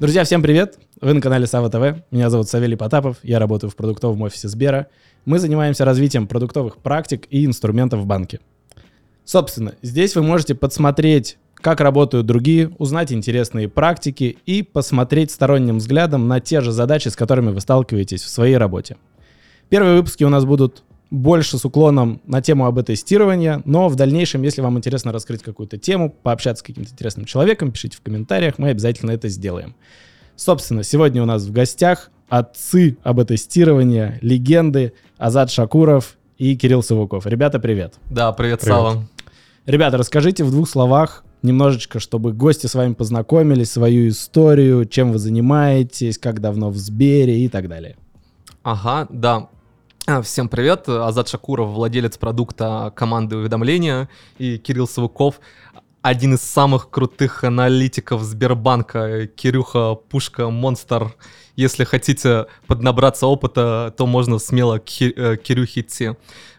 Друзья, всем привет! Вы на канале Сава ТВ. Меня зовут Савелий Потапов. Я работаю в продуктовом офисе Сбера. Мы занимаемся развитием продуктовых практик и инструментов в банке. Собственно, здесь вы можете подсмотреть, как работают другие, узнать интересные практики и посмотреть сторонним взглядом на те же задачи, с которыми вы сталкиваетесь в своей работе. Первые выпуски у нас будут больше с уклоном на тему об тестирования, но в дальнейшем, если вам интересно раскрыть какую-то тему, пообщаться с каким-то интересным человеком, пишите в комментариях, мы обязательно это сделаем. Собственно, сегодня у нас в гостях отцы об тестирования, легенды Азат Шакуров и Кирилл Савуков. Ребята, привет. Да, привет, привет. Сава. Ребята, расскажите в двух словах немножечко, чтобы гости с вами познакомились, свою историю, чем вы занимаетесь, как давно в Сбере и так далее. Ага, да. А, всем привет, Азат Шакуров, владелец продукта команды уведомления, и Кирилл Савуков, один из самых крутых аналитиков Сбербанка, Кирюха Пушка Монстр. Если хотите поднабраться опыта, то можно смело к э, Кирюхе идти.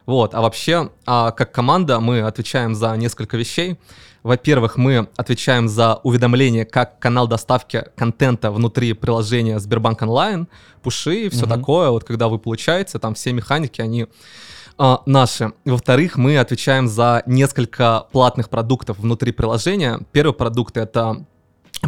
Вот, а вообще, а как команда мы отвечаем за несколько вещей. Во-первых, мы отвечаем за уведомления как канал доставки контента внутри приложения Сбербанк онлайн, пуши и все угу. такое. Вот когда вы получаете, там все механики, они а, наши. Во-вторых, мы отвечаем за несколько платных продуктов внутри приложения. Первый продукт это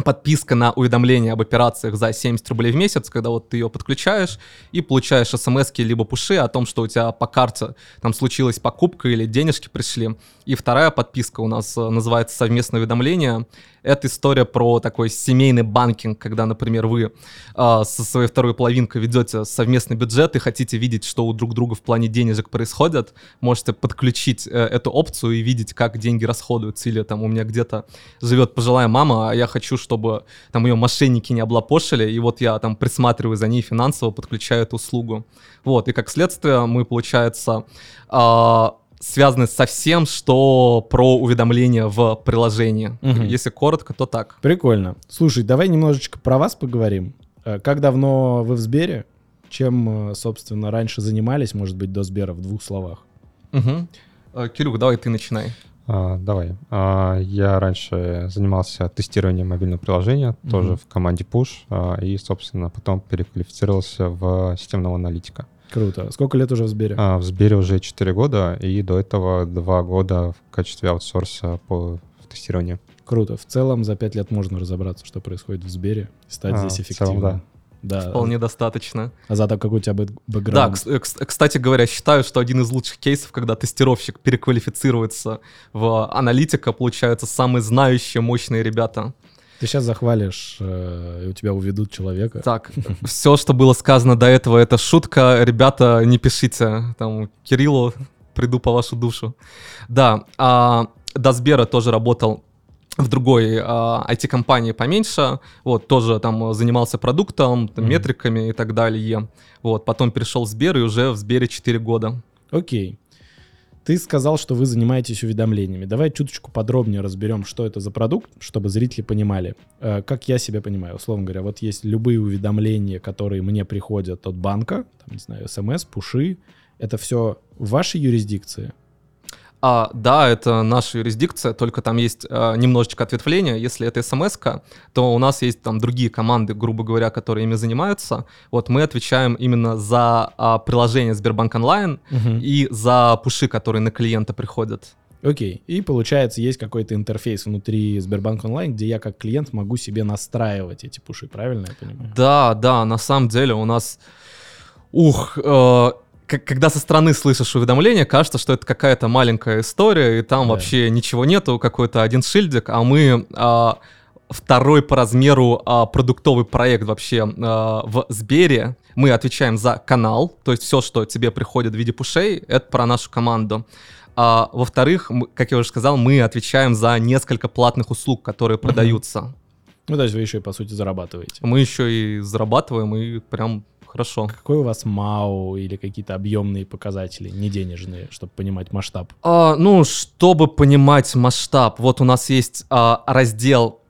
подписка на уведомления об операциях за 70 рублей в месяц, когда вот ты ее подключаешь и получаешь смс либо пуши о том, что у тебя по карте там случилась покупка или денежки пришли. И вторая подписка у нас э, называется совместное уведомление. Это история про такой семейный банкинг, когда, например, вы э, со своей второй половинкой ведете совместный бюджет и хотите видеть, что у друг друга в плане денежек происходит, можете подключить э, эту опцию и видеть, как деньги расходуются. Или там у меня где-то живет пожилая мама, а я хочу, чтобы там ее мошенники не облапошили, и вот я там присматриваю за ней финансово, подключаю эту услугу. Вот, и как следствие мы, получается, э, связаны со всем, что про уведомления в приложении. Угу. Если коротко, то так. Прикольно. Слушай, давай немножечко про вас поговорим. Э, как давно вы в Сбере? Чем, э, собственно, раньше занимались, может быть, до Сбера в двух словах? Угу. Кирюх, давай ты начинай. А, давай. А, я раньше занимался тестированием мобильного приложения, угу. тоже в команде Push, а, и, собственно, потом переквалифицировался в системного аналитика. Круто. Сколько лет уже в Сбере? А, в Сбере уже 4 года, и до этого 2 года в качестве аутсорса по тестированию. Круто. В целом за 5 лет можно разобраться, что происходит в Сбере, стать а, здесь эффективным. Целом, да. Да. Вполне достаточно. А за какой у тебя бэкграунд? Да, кстати говоря, считаю, что один из лучших кейсов, когда тестировщик переквалифицируется в аналитика, получаются самые знающие, мощные ребята. Ты сейчас захвалишь, э, и у тебя уведут человека. Так, все, что было сказано до этого, это шутка. Ребята, не пишите. Там, Кириллу, приду по вашу душу. Да, а, до Сбера тоже работал в другой а, IT-компании поменьше, вот, тоже там занимался продуктом, там, mm-hmm. метриками и так далее. Вот, потом перешел в Сбер и уже в Сбере 4 года. Окей. Ты сказал, что вы занимаетесь уведомлениями. Давай чуточку подробнее разберем, что это за продукт, чтобы зрители понимали. Э, как я себя понимаю, условно говоря, вот есть любые уведомления, которые мне приходят от банка, там, не знаю, смс, пуши, это все в вашей юрисдикции? А, да, это наша юрисдикция, только там есть а, немножечко ответвления. Если это смс то у нас есть там другие команды, грубо говоря, которые ими занимаются. Вот мы отвечаем именно за а, приложение Сбербанк онлайн угу. и за пуши, которые на клиента приходят. Окей. И получается, есть какой-то интерфейс внутри Сбербанк онлайн, где я как клиент могу себе настраивать эти пуши, правильно я понимаю? Да, да, на самом деле у нас... Ух, э, когда со стороны слышишь уведомление, кажется, что это какая-то маленькая история, и там да. вообще ничего нету, какой-то один шильдик, а мы а, второй по размеру а, продуктовый проект вообще а, в Сбере. Мы отвечаем за канал, то есть все, что тебе приходит в виде пушей, это про нашу команду. А, во-вторых, как я уже сказал, мы отвечаем за несколько платных услуг, которые продаются. Ну, то есть вы еще и, по сути, зарабатываете. Мы еще и зарабатываем, и прям хорошо. Какой у вас МАУ или какие-то объемные показатели, не денежные, чтобы понимать масштаб? А, ну, чтобы понимать масштаб, вот у нас есть а, раздел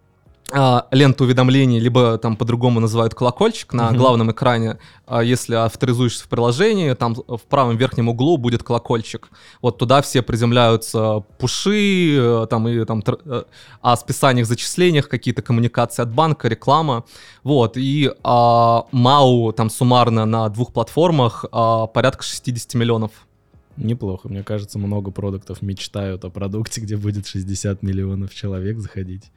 ленту уведомлений, либо там по-другому называют колокольчик на Мгм. главном экране. А Если авторизуешься в приложении, там в правом верхнем углу будет колокольчик. Вот туда все приземляются пуши, э, там и там э, о списаниях, зачислениях, какие-то коммуникации от банка, реклама. Вот, и а, МАУ там суммарно на двух платформах а, порядка 60 миллионов. Неплохо. Мне кажется, много продуктов мечтают о продукте, где будет 60 миллионов человек заходить.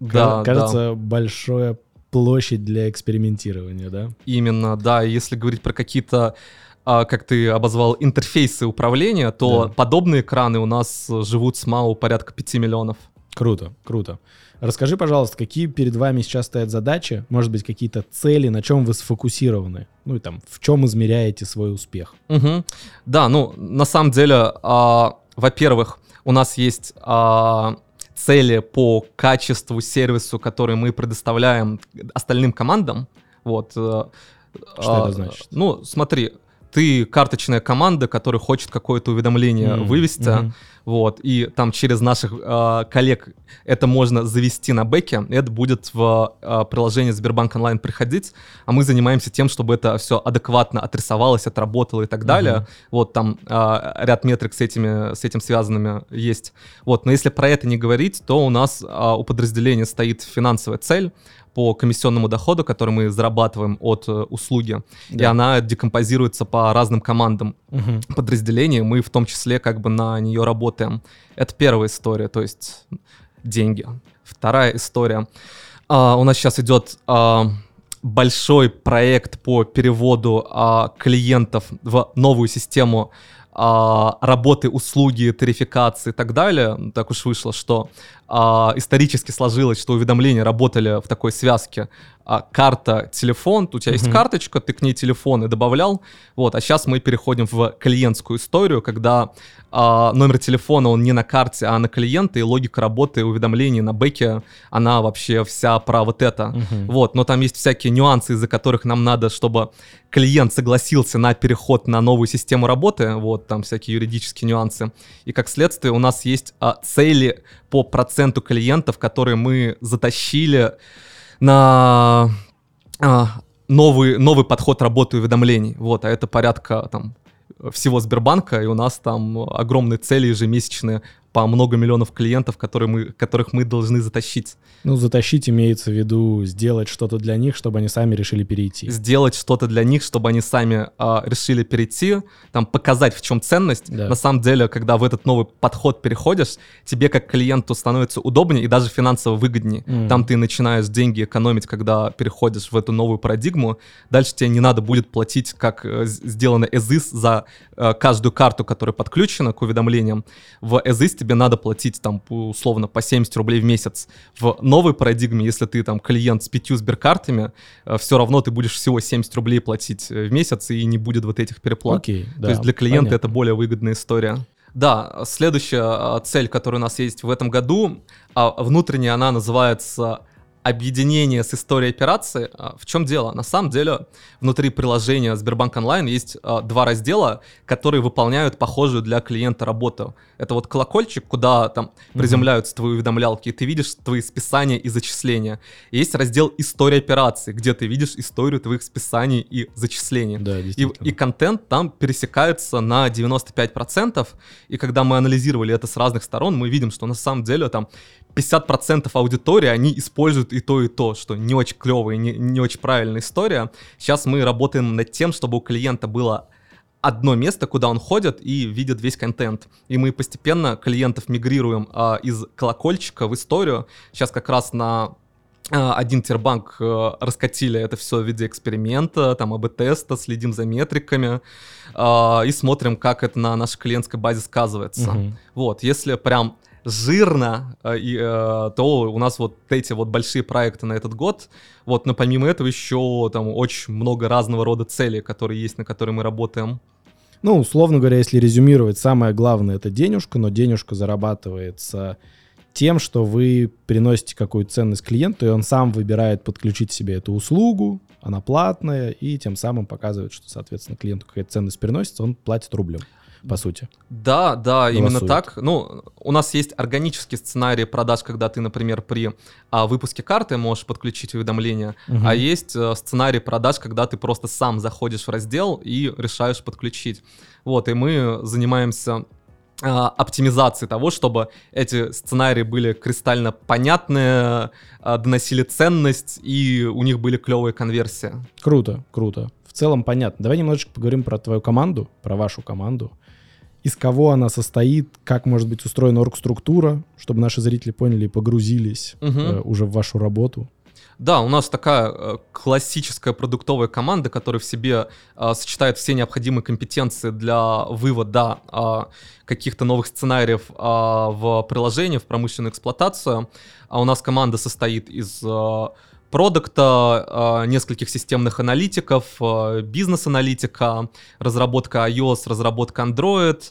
Да, Ка- да. Кажется, большая площадь для экспериментирования, да? Именно, да. Если говорить про какие-то, а, как ты обозвал, интерфейсы управления, то Да. подобные экраны у нас живут с МАУ порядка 5 миллионов. Круто, круто. Расскажи, пожалуйста, какие перед вами сейчас стоят задачи, может быть, какие-то цели, на чем вы сфокусированы? Ну и там, в чем измеряете свой успех? Мгм. Да, ну, на самом деле, а, во-первых, у нас есть а, цели по качеству сервису, который мы предоставляем остальным командам. Вот. э, Что а, это значит? Ну, смотри, ты карточная команда, которая хочет какое-то уведомление М, вывести, мгм. вот, и там через наших э, коллег это можно завести на бэке, это будет в э, приложение Сбербанк онлайн приходить, а мы занимаемся тем, чтобы это все адекватно отрисовалось, отработало и так далее. Мгм. Вот там э, ряд метрик с, этими, с этим связанными есть. Вот, но если про это не говорить, то у нас э, у подразделения стоит финансовая цель по комиссионному доходу, который мы зарабатываем от э, услуги, и Да. она декомпозируется по разным командам Мгм. подразделений, мы в том числе как бы на нее работаем. Это первая история, то есть деньги. Вторая история. А, у нас сейчас идет а, большой проект по переводу а, клиентов в новую систему а, работы, услуги, тарификации и так далее. Так уж вышло, что а, исторически сложилось, что уведомления работали в такой связке а, карта, телефон, у тебя есть Мгм. карточка, ты к ней телефон и добавлял, вот, а сейчас мы переходим в клиентскую историю, когда а, номер телефона, он не на карте, а на клиента, и логика работы уведомлений на бэке, она вообще вся про вот это. Мгм. Вот, но там есть всякие нюансы, из-за которых нам надо, чтобы клиент согласился на переход на новую систему работы, вот, там всякие юридические нюансы. И как следствие у нас есть а, цели по проценту клиентов, которые мы затащили на а, новый, новый подход работы уведомлений. Вот, а это порядка там всего Сбербанка, и у нас там огромные цели ежемесячные по много миллионов клиентов, которые мы, которых мы должны затащить. Ну, затащить имеется в виду сделать что-то для них, чтобы они сами решили перейти. сделать что-то для них, чтобы они сами а, решили перейти, там показать, в чем ценность. Да. На самом деле, когда в этот новый подход переходишь, тебе как клиенту становится удобнее и даже финансово выгоднее. Мгм. Там ты начинаешь деньги экономить, когда переходишь в эту новую парадигму. Дальше тебе не надо будет платить, как э, сделано EZIS, за э, каждую карту, которая подключена к уведомлениям. В EZIS тебе надо платить там условно по 70 рублей в месяц. В новой парадигме, если ты там клиент с пятью сберкартами, все равно ты будешь всего 70 рублей платить э, в месяц и не будет вот этих переплат. Окей, да, То есть для клиента понятно. это более выгодная история. Да, следующая а, цель, которая у нас есть в этом году, а, внутренняя, она называется объединение с историей операции. А, В чем дело? На самом деле внутри приложения Сбербанк Онлайн есть а, два раздела, которые выполняют похожую для клиента работу. Это вот колокольчик, куда там приземляются твои уведомлялки, и ты видишь твои списания и зачисления. И есть раздел история операции, где ты видишь историю твоих списаний и зачислений. Да, И, и контент там пересекается на 95%. И когда мы анализировали это с разных сторон, мы видим, что на самом деле там 50% аудитории, они используют и то, и то, что не очень клевая, не, не очень правильная история. Сейчас мы работаем над тем, чтобы у клиента было одно место, куда он ходит и видит весь контент. И мы постепенно клиентов мигрируем а, из колокольчика в историю. Сейчас как раз на а, один тербанк э, раскатили это все в виде эксперимента, там АБ-теста, следим за метриками а, и смотрим, как это на нашей клиентской базе сказывается. Мгм. Вот, если прям жирно, э, и, э, то у нас вот эти вот большие проекты на этот год. Вот, но помимо этого еще там очень много разного рода целей, которые есть, на которые мы работаем. Ну, условно говоря, если резюмировать, самое главное это денежка, но денежка зарабатывается тем, что вы приносите какую-то ценность клиенту, и он сам выбирает подключить себе эту услугу, она платная, и тем самым показывает, что, соответственно, клиенту какая-то ценность приносится, он платит рублем. По сути. Да, да, именно Голосует. так. Ну, у нас есть органический сценарий продаж, когда ты, например, при а, выпуске карты можешь подключить уведомления, Мгм. а есть э, сценарий продаж, когда ты просто сам заходишь в раздел и решаешь подключить. Вот, и мы занимаемся а, оптимизацией того, чтобы эти сценарии были кристально понятные, а, доносили ценность, и у них были клевые конверсии. Круто, круто. В целом понятно. Давай немножечко поговорим про твою команду, про вашу команду. Из кого она состоит, как может быть устроена оргструктура, чтобы наши зрители поняли и погрузились Мгм. э, уже в вашу работу. Да, у нас такая э, классическая продуктовая команда, которая в себе э, сочетает все необходимые компетенции для вывода э, каких-то новых сценариев э, в приложение, в промышленную эксплуатацию. А у нас команда состоит из э, продукта, э, нескольких системных аналитиков, э, бизнес-аналитика, разработка iOS, разработка Android,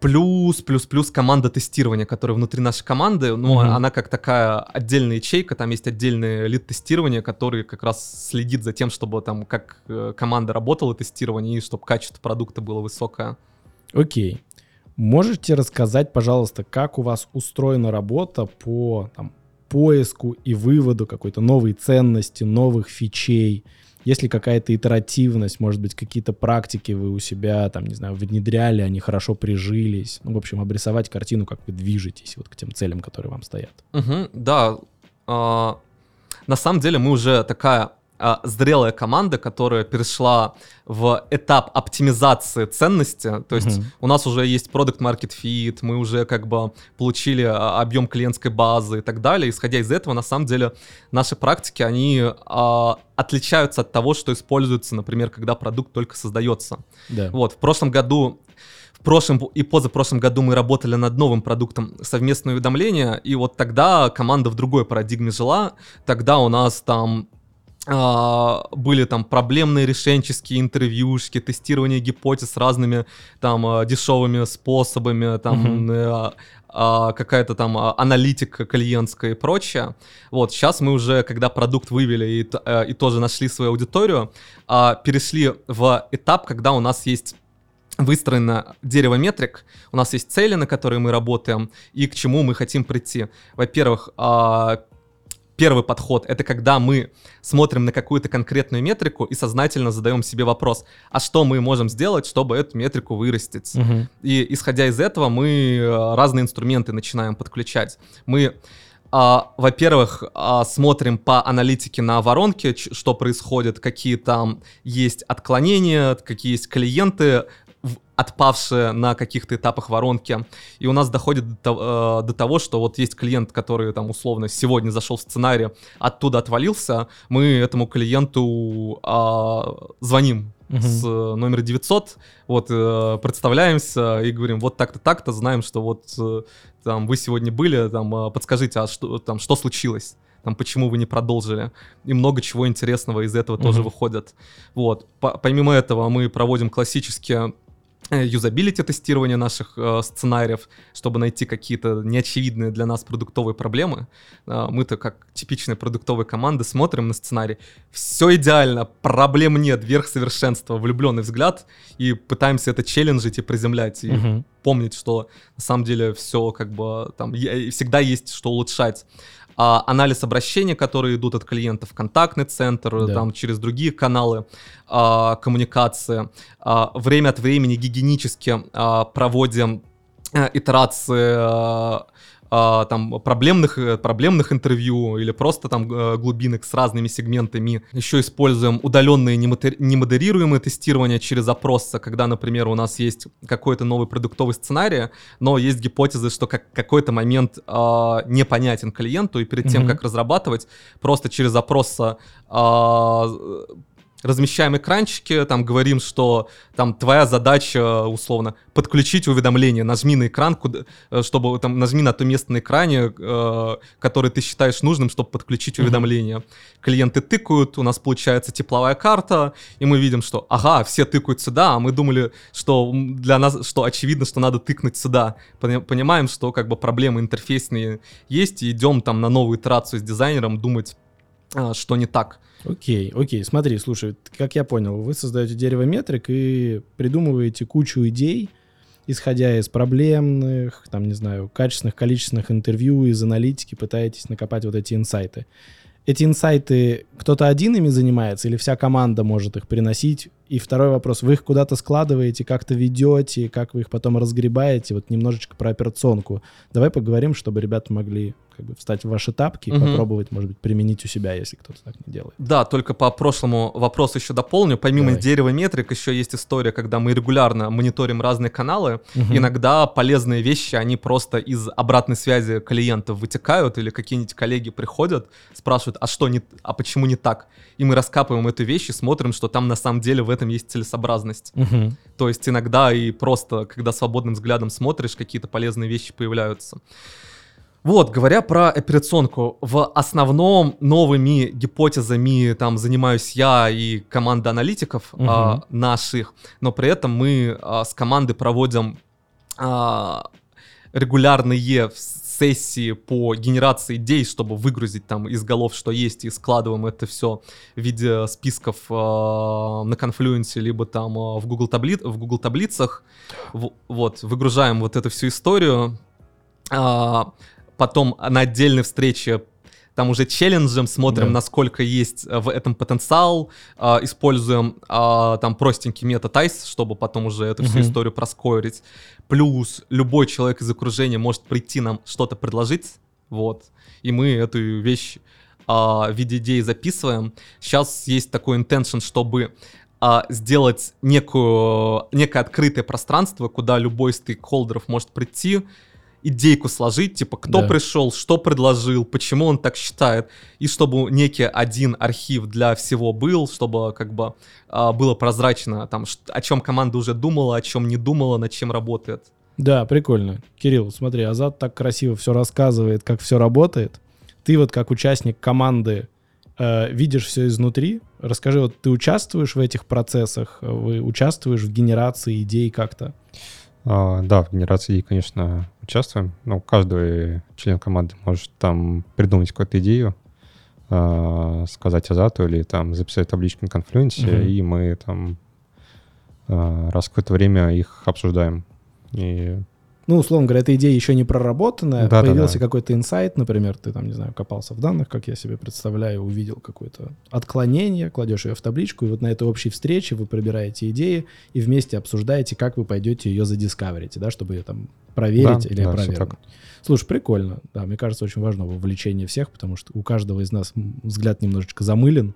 плюс, плюс, плюс команда тестирования, которая внутри нашей команды, ну, Мгм. она как такая отдельная ячейка, там есть отдельный лид тестирования, который как раз следит за тем, чтобы там как э, команда работала тестирование и чтобы качество продукта было высокое. Окей. Можете рассказать, пожалуйста, как у вас устроена работа по там, поиску и выводу какой-то новой ценности, новых фичей? Есть ли какая-то итеративность, может быть, какие-то практики вы у себя, там, не знаю, внедряли, они хорошо прижились? Ну, в общем, обрисовать картину, как вы движетесь вот к тем целям, которые вам стоят. Мгм, да, а, на самом деле мы уже такая зрелая команда, которая перешла в этап оптимизации ценности. То есть Мгм. у нас уже есть продукт market fit, мы уже как бы получили а, объем клиентской базы и так далее. Исходя из этого, на самом деле, наши практики, они а, отличаются от того, что используется, например, когда продукт только создается. Да. Вот, в прошлом году, в прошлом и позапрошлом году мы работали над новым продуктом совместное уведомление, и вот тогда команда в другой парадигме жила, тогда у нас там были там проблемные решенческие интервьюшки, тестирование гипотез разными там а, дешевыми способами, там э, а, какая-то там а, аналитика клиентская и прочее. Вот, сейчас мы уже, когда продукт вывели и, э, и тоже нашли свою аудиторию, а, перешли в этап, когда у нас есть выстроено дерево метрик, у нас есть цели, на которые мы работаем, и к чему мы хотим прийти. Во-первых, а, первый подход — это когда мы смотрим на какую-то конкретную метрику и сознательно задаем себе вопрос, а что мы можем сделать, чтобы эту метрику вырастить? Мгм. И исходя из этого мы э, разные инструменты начинаем подключать. Мы, а, во-первых, а, смотрим по аналитике на воронке, что происходит, какие там есть отклонения, какие есть клиенты, отпавшие на каких-то этапах воронки. И у нас доходит до, то- э, до того, что вот есть клиент, который там условно сегодня зашел в сценарий, оттуда отвалился, мы этому клиенту а, звоним Мгм. с э, номера 900, вот, э, представляемся и говорим, вот так-то, так-то, знаем, что вот э, там вы сегодня были, там, э, подскажите, а что, там, что случилось? Там, почему вы не продолжили? И много чего интересного из этого тоже Мгм. выходит. Вот. По- помимо этого мы проводим классические юзабилити тестирование наших э, сценариев, чтобы найти какие-то неочевидные для нас продуктовые проблемы. Э, мы-то как типичные продуктовые команды смотрим на сценарий, все идеально, проблем нет, верх совершенства, влюбленный взгляд, и пытаемся это челленджить и приземлять, и Мгм. помнить, что на самом деле все как бы там е- всегда есть что улучшать. А, анализ обращений, которые идут от клиентов, контактный центр, Да. там через другие каналы а, коммуникации. А, время от времени гигиенически а, проводим э, итерации а, там проблемных, э, проблемных интервью или просто там э, глубинок с разными сегментами. Еще используем удаленные немодерируемые тестирования через опросы, когда, например, у нас есть какой-то новый продуктовый сценарий, но есть гипотезы, что как, какой-то момент а, непонятен клиенту, и перед тем, Мгм. как разрабатывать, просто через опрос а, размещаем экранчики, там говорим, что там твоя задача, условно, подключить уведомление, нажми на экран, куда, э, чтобы там нажми на то место на экране, э, которое ты считаешь нужным, чтобы подключить уведомление. Клиенты тыкают, у нас получается тепловая карта, и мы видим, что, ага, все тыкают сюда, а мы думали, что для нас, что очевидно, что надо тыкнуть сюда. Пони- Понимаем, что как бы проблемы интерфейсные есть, и идем там на новую итерацию с дизайнером думать, а, что не так. Окей, окей, смотри, слушай, как я понял, вы создаете дерево метрик и придумываете кучу идей, исходя из проблемных, там, не знаю, качественных, количественных интервью, из аналитики пытаетесь накопать вот эти инсайты. Эти инсайты, кто-то один ими занимается или вся команда может их приносить? И второй вопрос, вы их куда-то складываете, как-то ведете, как вы их потом разгребаете? Вот немножечко про операционку. Давай поговорим, чтобы ребята могли как бы встать в ваши тапки и Мгм. попробовать, может быть, применить у себя, если кто-то так не делает. Да, только по прошлому вопросу еще дополню. Помимо Давай. дерева метрик, еще есть история, когда мы регулярно мониторим разные каналы. Мгм. Иногда полезные вещи, они просто из обратной связи клиентов вытекают, или какие-нибудь коллеги приходят, спрашивают, а что не, а почему не так? И мы раскапываем эту вещь и смотрим, что там на самом деле в этом есть целесообразность. Мгм. То есть иногда и просто, когда свободным взглядом смотришь, какие-то полезные вещи появляются. Вот, говоря про операционку, в основном новыми гипотезами там занимаюсь я и команда аналитиков Мгм. а, наших, но при этом мы а, с командой проводим а, регулярные сессии по генерации идей, чтобы выгрузить там из голов, что есть, и складываем это все в виде списков а, на конфлюенсе, либо там а, в Google, табли... в Google таблицах. В- вот, выгружаем вот эту всю историю. А, потом на отдельной встрече там уже челленджем смотрим, Да. насколько есть э, в этом потенциал, а, используем а, там простенький метод ICE, чтобы потом уже эту всю Мгм. историю проскорить. Плюс любой человек из окружения может прийти нам что-то предложить, вот, и мы эту вещь а, в виде идеи записываем. Сейчас есть такой intention, чтобы а, сделать некую, некое открытое пространство, куда любой из стейкхолдеров может прийти, идейку сложить, типа, кто Да. пришел, что предложил, почему он так считает, и чтобы некий один архив для всего был, чтобы как бы а, было прозрачно, там, о чем команда уже думала, о чем не думала, над чем работает. Да, прикольно. Кирилл, смотри, Азат так красиво все рассказывает, как все работает. Ты вот как участник команды э, видишь все изнутри. Расскажи, вот ты участвуешь в этих процессах, вы участвуешь в генерации идей как-то? А, да, в генерации, конечно, участвуем. Ну, каждый член команды может там придумать какую-то идею, а, сказать Азату или там записать табличку на конфлюенсе, Мгм. и мы там а, раз в какое-то время их обсуждаем. И Ну, условно говоря, эта идея еще не проработанная, Да-да-да. появился какой-то инсайт, например, ты там, не знаю, копался в данных, как я себе представляю, увидел какое-то отклонение, кладешь ее в табличку, и вот на этой общей встрече вы пробираете идеи и вместе обсуждаете, как вы пойдете ее задискаверите, да, чтобы ее там проверить Да, или да, опровергнуть. Слушай, прикольно. Да, мне кажется, очень важно вовлечение всех, потому что у каждого из нас взгляд немножечко замылен,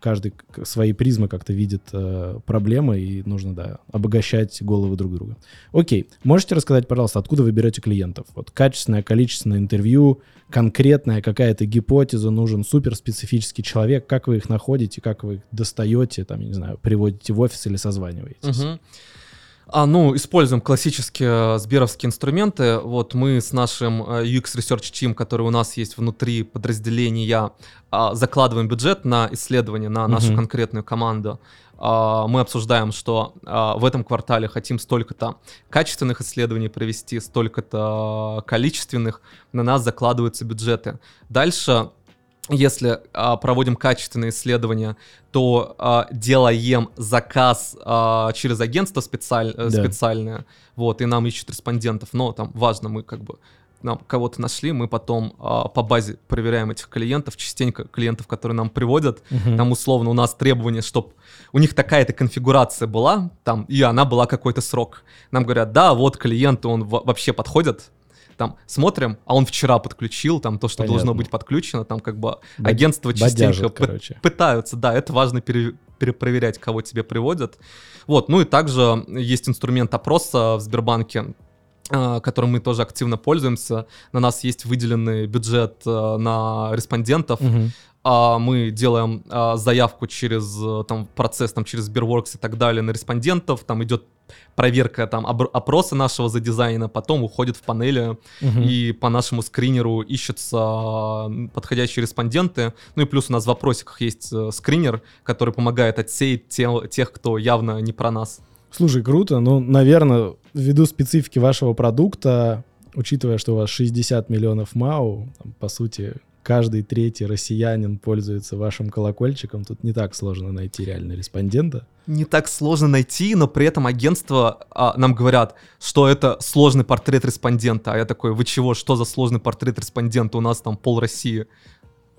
каждый свои призмы как-то видит э, проблемы, и нужно, да, обогащать головы друг друга. Окей, можете рассказать, пожалуйста, откуда вы берете клиентов? Вот качественное, количественное интервью, конкретная какая-то гипотеза, нужен суперспецифический человек, как вы их находите, как вы их достаете, там, не знаю, приводите в офис или созваниваетесь? Мгм. А, ну, используем классические э, сберовские инструменты. Вот мы с нашим э, UX Research Team, который у нас есть внутри подразделения, а, закладываем бюджет на исследование на нашу Мгм. конкретную команду. А, Мы обсуждаем, что а, в этом квартале хотим столько-то качественных исследований провести, столько-то количественных. На нас закладываются бюджеты. Дальше если а, проводим качественные исследования, то а, делаем заказ а, через агентство специаль- э, Да. специальное, вот, и нам ищут респондентов, но там важно, мы как бы нам кого-то нашли, мы потом а, по базе проверяем этих клиентов, частенько клиентов, которые нам приводят, Мгм. там условно у нас требование, чтобы у них такая-то конфигурация была, там, и она была какой-то срок. Нам говорят, да, вот клиент, он во- вообще подходит, там, смотрим, а он вчера подключил, там, то, что должно Понятно. быть подключено, там, как бы, Бод- агентство частенько бодяжат, пытаются, да, это важно пере- перепроверять, кого тебе приводят. Вот, ну и также есть инструмент опроса в Сбербанке, а, которым мы тоже активно пользуемся. На нас есть выделенный бюджет э, на респондентов, Мгм. А, мы делаем а, заявку через э, там процесс там через Сберворкс и так далее на респондентов, там идет проверка там опроса нашего задизайна, потом уходит в панели Мгм. и по нашему скринеру ищутся подходящие респонденты. Ну и плюс у нас в вопросиках есть э, скринер, который помогает отсеять те- тех, кто явно не про нас. Слушай, круто. Ну, наверное, ввиду специфики вашего продукта, учитывая, что у вас 60 миллионов МАУ, там, по сути, каждый третий россиянин пользуется вашим колокольчиком, тут не так сложно найти реально респондента. Не так сложно найти, но при этом агентство а, нам говорят, что это сложный портрет респондента. А я такой, вы чего, что за сложный портрет респондента? У нас там пол России.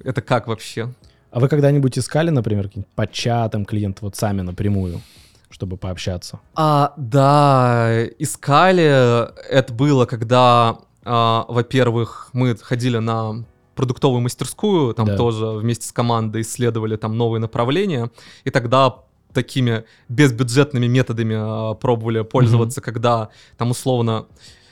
Это как вообще? А вы когда-нибудь искали, например, по чатам клиентов вот сами напрямую, чтобы пообщаться? А, да, искали. Это было, когда, а, во-первых, мы ходили на продуктовую мастерскую, там Да. тоже вместе с командой исследовали там новые направления, и тогда такими безбюджетными методами а, пробовали пользоваться, когда там условно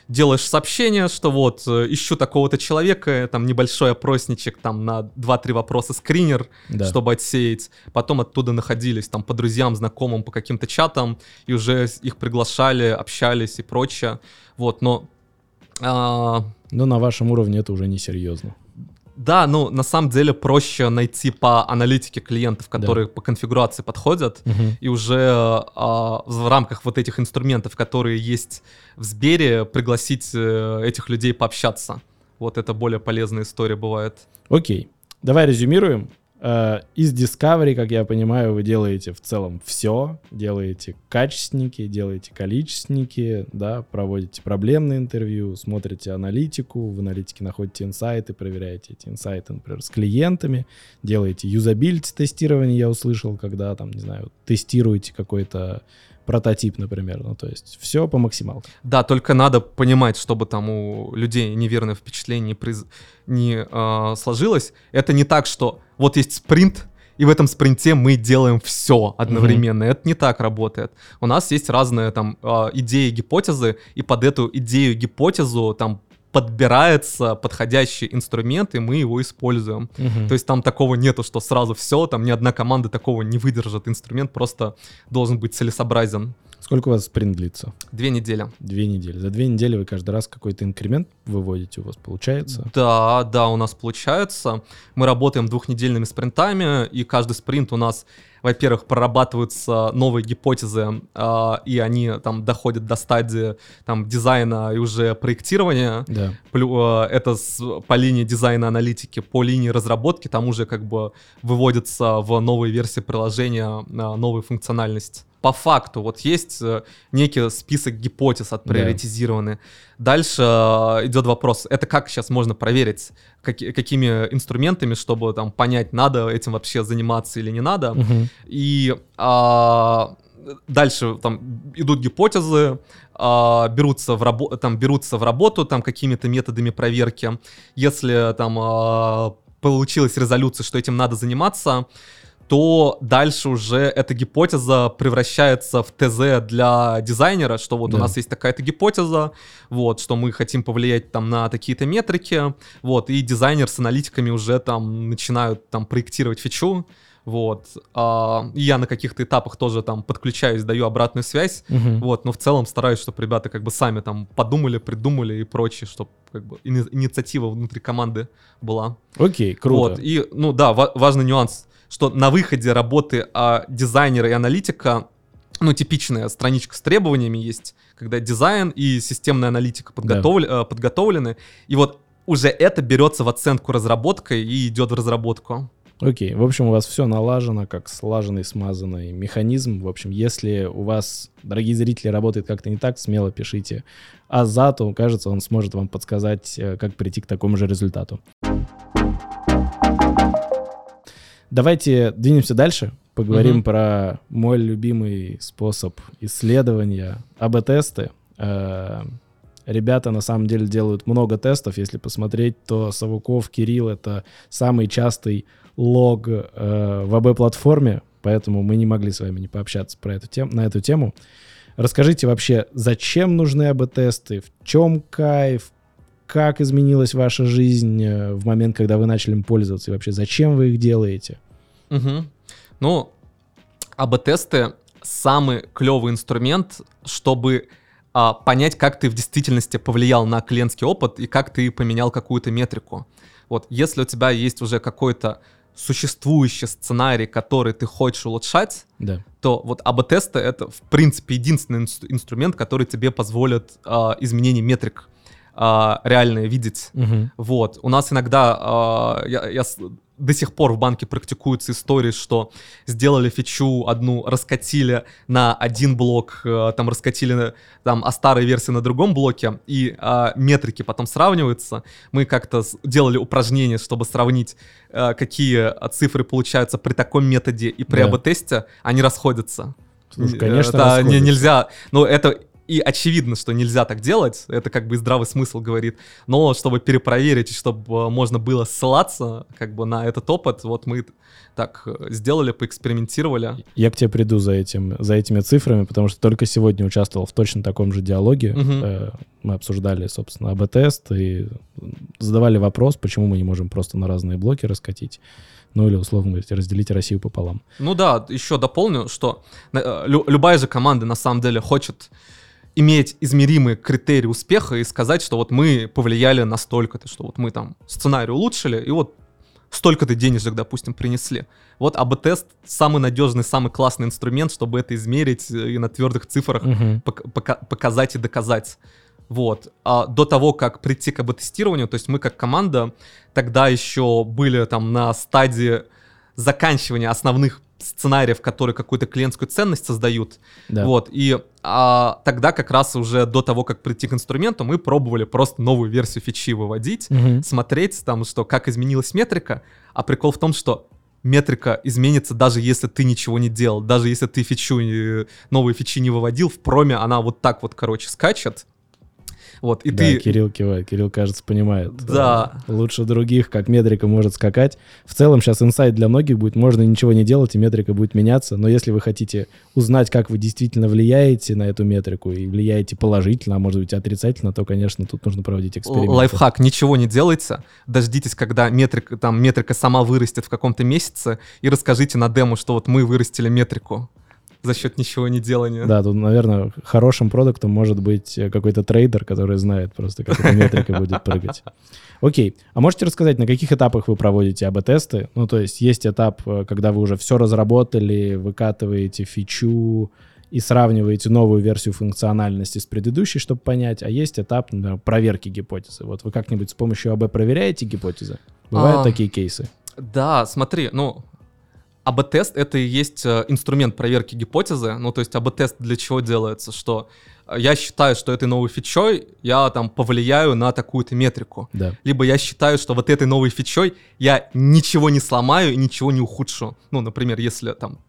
делаешь сообщение, что вот э, ищу такого-то человека, там небольшой опросничек, там на 2-3 вопроса скринер, Да. чтобы отсеять. Потом оттуда находились там по друзьям, знакомым, по каким-то чатам, и уже их приглашали, общались и прочее. Вот, но... а, Но на вашем уровне это уже несерьезно. Да, ну, на самом деле проще найти по аналитике клиентов, которые по конфигурации подходят, и уже а, в рамках вот этих инструментов, которые есть в Сбере, пригласить э, этих людей пообщаться. Вот это более полезная история бывает. Окей, давай резюмируем. Э, Из Discovery, как я понимаю, вы делаете в целом все. Делаете качественники, делаете количественники, да, проводите проблемные интервью, смотрите аналитику, в аналитике находите инсайты, проверяете эти инсайты, например, с клиентами, делаете юзабилити тестирование, я услышал, когда там, не знаю, тестируете какой-то прототип, например. Ну, то есть все по максималке. Да, только надо понимать, чтобы там у людей неверное впечатление не, произ- не а, сложилось. Это не так, что вот есть спринт, и в этом спринте мы делаем все одновременно. Это не так работает. У нас есть разные там а, идеи, гипотезы, и под эту идею, гипотезу там подбирается подходящий инструмент, и мы его используем. То есть там такого нету, что сразу все, там ни одна команда такого не выдержит. Инструмент просто должен быть целесообразен. Сколько у вас спринт длится? Две недели. Две недели. За две недели вы каждый раз какой-то инкремент выводите, у вас получается? Да, да, у нас получается. Мы работаем двухнедельными спринтами, и каждый спринт у нас, во-первых, прорабатываются новые гипотезы, а, и они там доходят до стадии там дизайна и уже проектирования. Да. Плю- э, это с- по линии дизайна аналитики, по линии разработки, там уже как бы выводится в новые версии приложения а, новая функциональность. По факту, вот есть э, некий список гипотез отприоритизированы. Дальше э, идет вопрос, это как сейчас можно проверить, каки- какими инструментами, чтобы там понять, надо этим вообще заниматься или не надо. Мгм. И а, дальше там идут гипотезы, а, берутся, в рабо- там, берутся в работу там какими-то методами проверки. Если там а, получилась резолюция, что этим надо заниматься, то дальше уже эта гипотеза превращается в ТЗ для дизайнера, что вот у Да. нас есть такая-то гипотеза, вот, что мы хотим повлиять там на такие-то метрики, вот, и дизайнер с аналитиками уже там начинают там проектировать фичу, вот, а, и я на каких-то этапах тоже там подключаюсь, даю обратную связь, Мгм. вот, но в целом стараюсь, чтобы ребята как бы сами там подумали, придумали и прочее, чтобы как бы ини- инициатива внутри команды была. Окей, круто. Вот, и, ну да, ва- важный нюанс, что на выходе работы а, дизайнера и аналитика, ну, типичная страничка с требованиями есть, когда дизайн и системная аналитика подготовле- э, подготовлены, и вот уже это берется в оценку разработкой и идет в разработку. Окей, в общем, у вас все налажено, как слаженный, смазанный механизм. В общем, если у вас, дорогие зрители, работает как-то не так, смело пишите Азату. Кажется, он сможет вам подсказать, э, как прийти к такому же результату. Давайте двинемся дальше. Поговорим Мгм. про мой любимый способ исследования АБ-тесты. Э, Ребята на самом деле делают много тестов. Если посмотреть, то Савуков, Кирилл — это самый частый лог э, в АБ-платформе, поэтому мы не могли с вами не пообщаться про эту тем, на эту тему. Расскажите вообще, зачем нужны АБ-тесты, в чем кайф, как изменилась ваша жизнь э, в момент, когда вы начали им пользоваться, и вообще зачем вы их делаете? Мгм. Ну, АБ-тесты самый клевый инструмент, чтобы а, понять, как ты в действительности повлиял на клиентский опыт и как ты поменял какую-то метрику. Вот, если у тебя есть уже какой-то существующий сценарий, который ты хочешь улучшать, Да. то вот АБ-тесты это, в принципе, единственный инс- инструмент, который тебе позволит а, изменение метрик а, реальные видеть. Мгм. Вот. У нас иногда а, я, я до сих пор в банке практикуются истории, что сделали фичу одну, раскатили на один блок, э, там раскатили там, а старой версии на другом блоке, и а, метрики потом сравниваются. Мы как-то делали упражнение, чтобы сравнить, э, какие а, цифры получаются при таком методе и при Да. АБ-тесте, они расходятся. Слушай, конечно, это не- расходятся. нельзя. Ну, это и очевидно, что нельзя так делать. Это как бы здравый смысл говорит. Но чтобы перепроверить, чтобы э, можно было ссылаться как бы на этот опыт, вот мы так э, сделали, поэкспериментировали. Я к тебе приду за, этим, за этими цифрами, потому что только сегодня участвовал в точно таком же диалоге. Э, Мы обсуждали, собственно, АБ-тест и задавали вопрос, почему мы не можем просто на разные блоки раскатить. Ну или, условно говоря, разделить Россию пополам. Ну да, еще дополню, что лю- любая же команда на самом деле хочет иметь измеримые критерии успеха и сказать, что вот мы повлияли на столько-то, что вот мы там сценарий улучшили, и вот столько-то денежек, допустим, принесли. Вот АБ-тест самый надежный, самый классный инструмент, чтобы это измерить э, и на твердых цифрах Мгм. пок- пока- показать и доказать. Вот. А до того, как прийти к АБ-тестированию, то есть мы как команда тогда еще были там на стадии заканчивания основных сценариев, которые какую-то клиентскую ценность создают. Да. Вот. И а, тогда как раз уже до того, как прийти к инструменту, мы пробовали просто новую версию фичи выводить, Мгм. смотреть там, что как изменилась метрика. А прикол в том, что метрика изменится даже если ты ничего не делал, даже если ты фичу, новые фичи не выводил, в проме она вот так вот, короче, скачет. Вот, и да, ты... Кирилл кивает. Кирилл, кажется, понимает. Да. э, Лучше других, как метрика может скакать. В целом сейчас инсайт для многих будет. Можно ничего не делать, и метрика будет меняться. Но если вы хотите узнать, как вы действительно влияете на эту метрику, и влияете положительно, а может быть отрицательно, то, конечно, тут нужно проводить эксперименты. Лайфхак, ничего не делайте, дождитесь, когда метрика, там, метрика сама вырастет в каком-то месяце, и расскажите на демо, что вот мы вырастили метрику за счет ничего не делания. Да, тут, наверное, хорошим продуктом может быть э, какой-то трейдер, который знает просто, как эта метрика будет прыгать. Окей. А можете рассказать, на каких этапах вы проводите АБ-тесты? Ну, то есть есть этап, э, когда вы уже все разработали, выкатываете фичу и сравниваете новую версию функциональности с предыдущей, чтобы понять, а есть этап, например, проверки гипотезы. Вот вы как-нибудь с помощью АБ проверяете гипотезы? Бывают А. такие кейсы? Да, смотри, ну, АБ-тест — это и есть э, инструмент проверки гипотезы. Ну, то есть АБ-тест для чего делается? Что э, я считаю, что этой новой фичой я там повлияю на такую-то метрику. Да. Либо я считаю, что вот этой новой фичой я ничего не сломаю и ничего не ухудшу. Ну, например, если там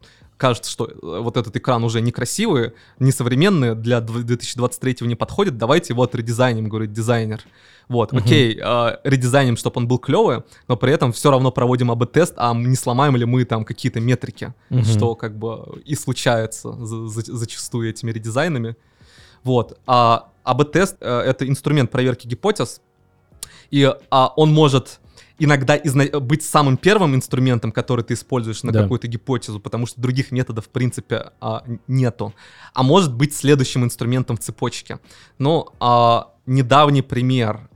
кажется, что э, вот этот экран уже некрасивый, несовременный, для дв- 2023 не подходит, давайте его отредизайним, говорит дизайнер. Вот, Мгм. окей, э, редизайним, чтобы он был клевый, но при этом все равно проводим АБ-тест, а не сломаем ли мы там какие-то метрики, Мгм. что как бы и случается за- за- зачастую этими редизайнами. Вот, а АБ-тест э, это инструмент проверки гипотез, и а, он может иногда изна- быть самым первым инструментом, который ты используешь на Да. какую-то гипотезу, потому что других методов, в принципе, а, нету. А может быть следующим инструментом в цепочке. Но а, недавний пример.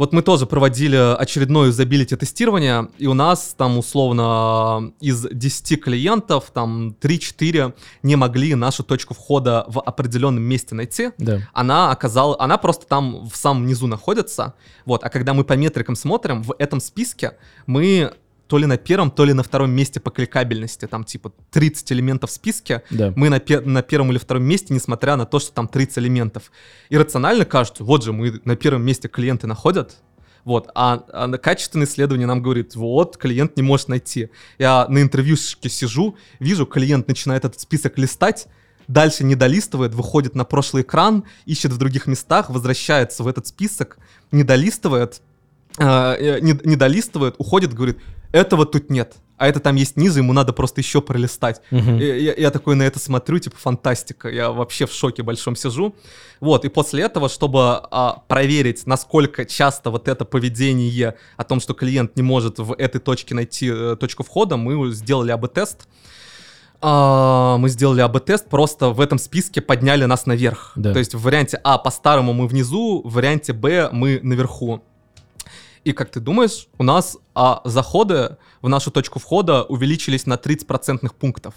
Вот мы тоже проводили очередное юзабилити тестирование, и у нас там условно из 10 клиентов там 3-4 не могли нашу точку входа в определенном месте найти Да. она оказала, она просто там в самом низу находится, вот, а когда мы по метрикам смотрим, в этом списке мы то ли на первом, то ли на втором месте по кликабельности, там типа 30 элементов в списке, Да. мы на, пе- на первом или втором месте, несмотря на то, что там 30 элементов. И рационально кажется, вот же мы на первом месте клиенты находят, вот, а, а качественное исследование нам говорит, вот, клиент не может найти. Я на интервьюшке сижу, вижу, клиент начинает этот список листать, дальше не долистывает, выходит на прошлый экран, ищет в других местах, возвращается в этот список, не долистывает, э, э, не, не долистывает, уходит, говорит, этого тут нет. А это там есть ниже, ему надо просто еще пролистать. Мгм. И Я, я такой на это смотрю, типа, фантастика. Я вообще в шоке большом сижу. Вот, и после этого, чтобы а, проверить, насколько часто вот это поведение о том, что клиент не может в этой точке найти э, точку входа, мы сделали АБ-тест. А, мы сделали АБ-тест, просто в этом списке подняли нас наверх. Да. То есть в варианте А по-старому мы внизу, в варианте Б мы наверху. И как ты думаешь, у нас а, заходы в нашу точку входа увеличились на 30 процентных пунктов.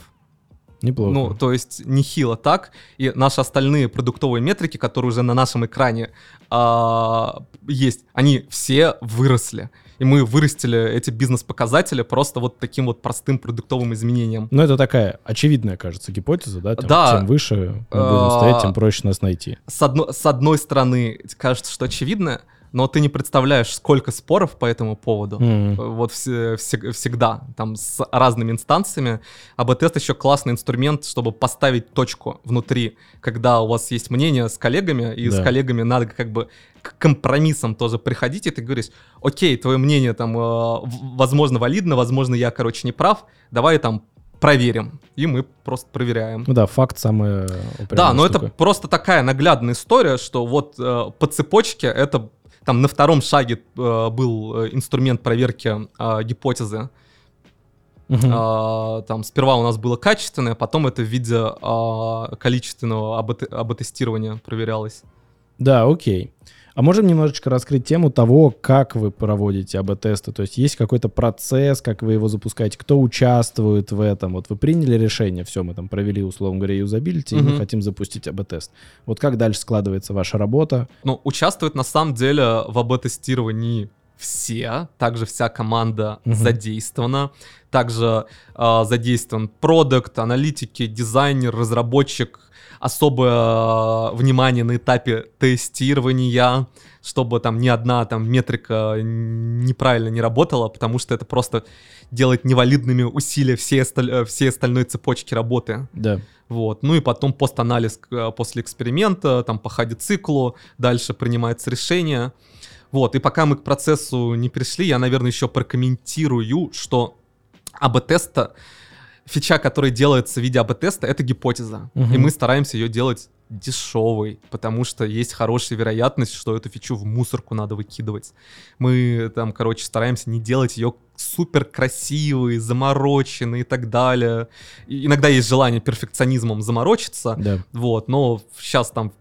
Неплохо. Ну, то есть нехило так. И наши остальные продуктовые метрики, которые уже на нашем экране а, есть, они все выросли. И мы вырастили эти бизнес-показатели просто вот таким вот простым продуктовым изменением. Ну, это такая очевидная, кажется, гипотеза, да? Тем, Да. Чем выше мы будем стоять, тем А, проще нас найти. С, одно- с одной стороны, кажется, что очевидно, но ты не представляешь, сколько споров по этому поводу. М. Вот все- все- всегда, там, с разными инстанциями. АБ-тест еще классный инструмент, чтобы поставить точку внутри, когда у вас есть мнение с коллегами, и с Да. коллегами надо как бы к компромиссам тоже приходить, и ты говоришь, окей, твое мнение там, э, возможно, валидно, возможно, я, короче, не прав, давай там проверим. И мы просто проверяем. Ну да, факт самая Да, упрямая но это штука. просто такая наглядная история, что вот э, по цепочке это там на втором шаге э, был э, инструмент проверки э, гипотезы. Мгм. А, там сперва у нас было качественное, потом это в виде а, количественного АБ- АБ-тестирования проверялось. Да, окей. А можем немножечко раскрыть тему того, как вы проводите АБ-тесты? То есть есть какой-то процесс, как вы его запускаете, кто участвует в этом? Вот вы приняли решение, все, мы там провели, условно говоря, юзабилити, и мы хотим запустить АБ-тест. Вот как дальше складывается ваша работа? Ну, участвуют на самом деле в АБ-тестировании все, также вся команда Мгм. задействована, также а, задействован продукт, аналитики, дизайнер, разработчик, особое а, внимание на этапе тестирования, чтобы там ни одна там метрика неправильно не работала, потому что это просто делает невалидными усилия всей, осталь- э, всей остальной цепочки работы. Да. Вот. Ну и потом постанализ э, после эксперимента, там по хади-циклу, дальше принимается решение. Вот, и пока мы к процессу не пришли, я, наверное, еще прокомментирую, что АБ-теста, фича, которая делается в виде АБ-теста, это гипотеза. Мгм. И мы стараемся ее делать дешевой, потому что есть хорошая вероятность, что эту фичу в мусорку надо выкидывать. Мы там, короче, стараемся не делать ее супер красивой, замороченной и так далее. И иногда есть желание перфекционизмом заморочиться, Да. вот, но сейчас там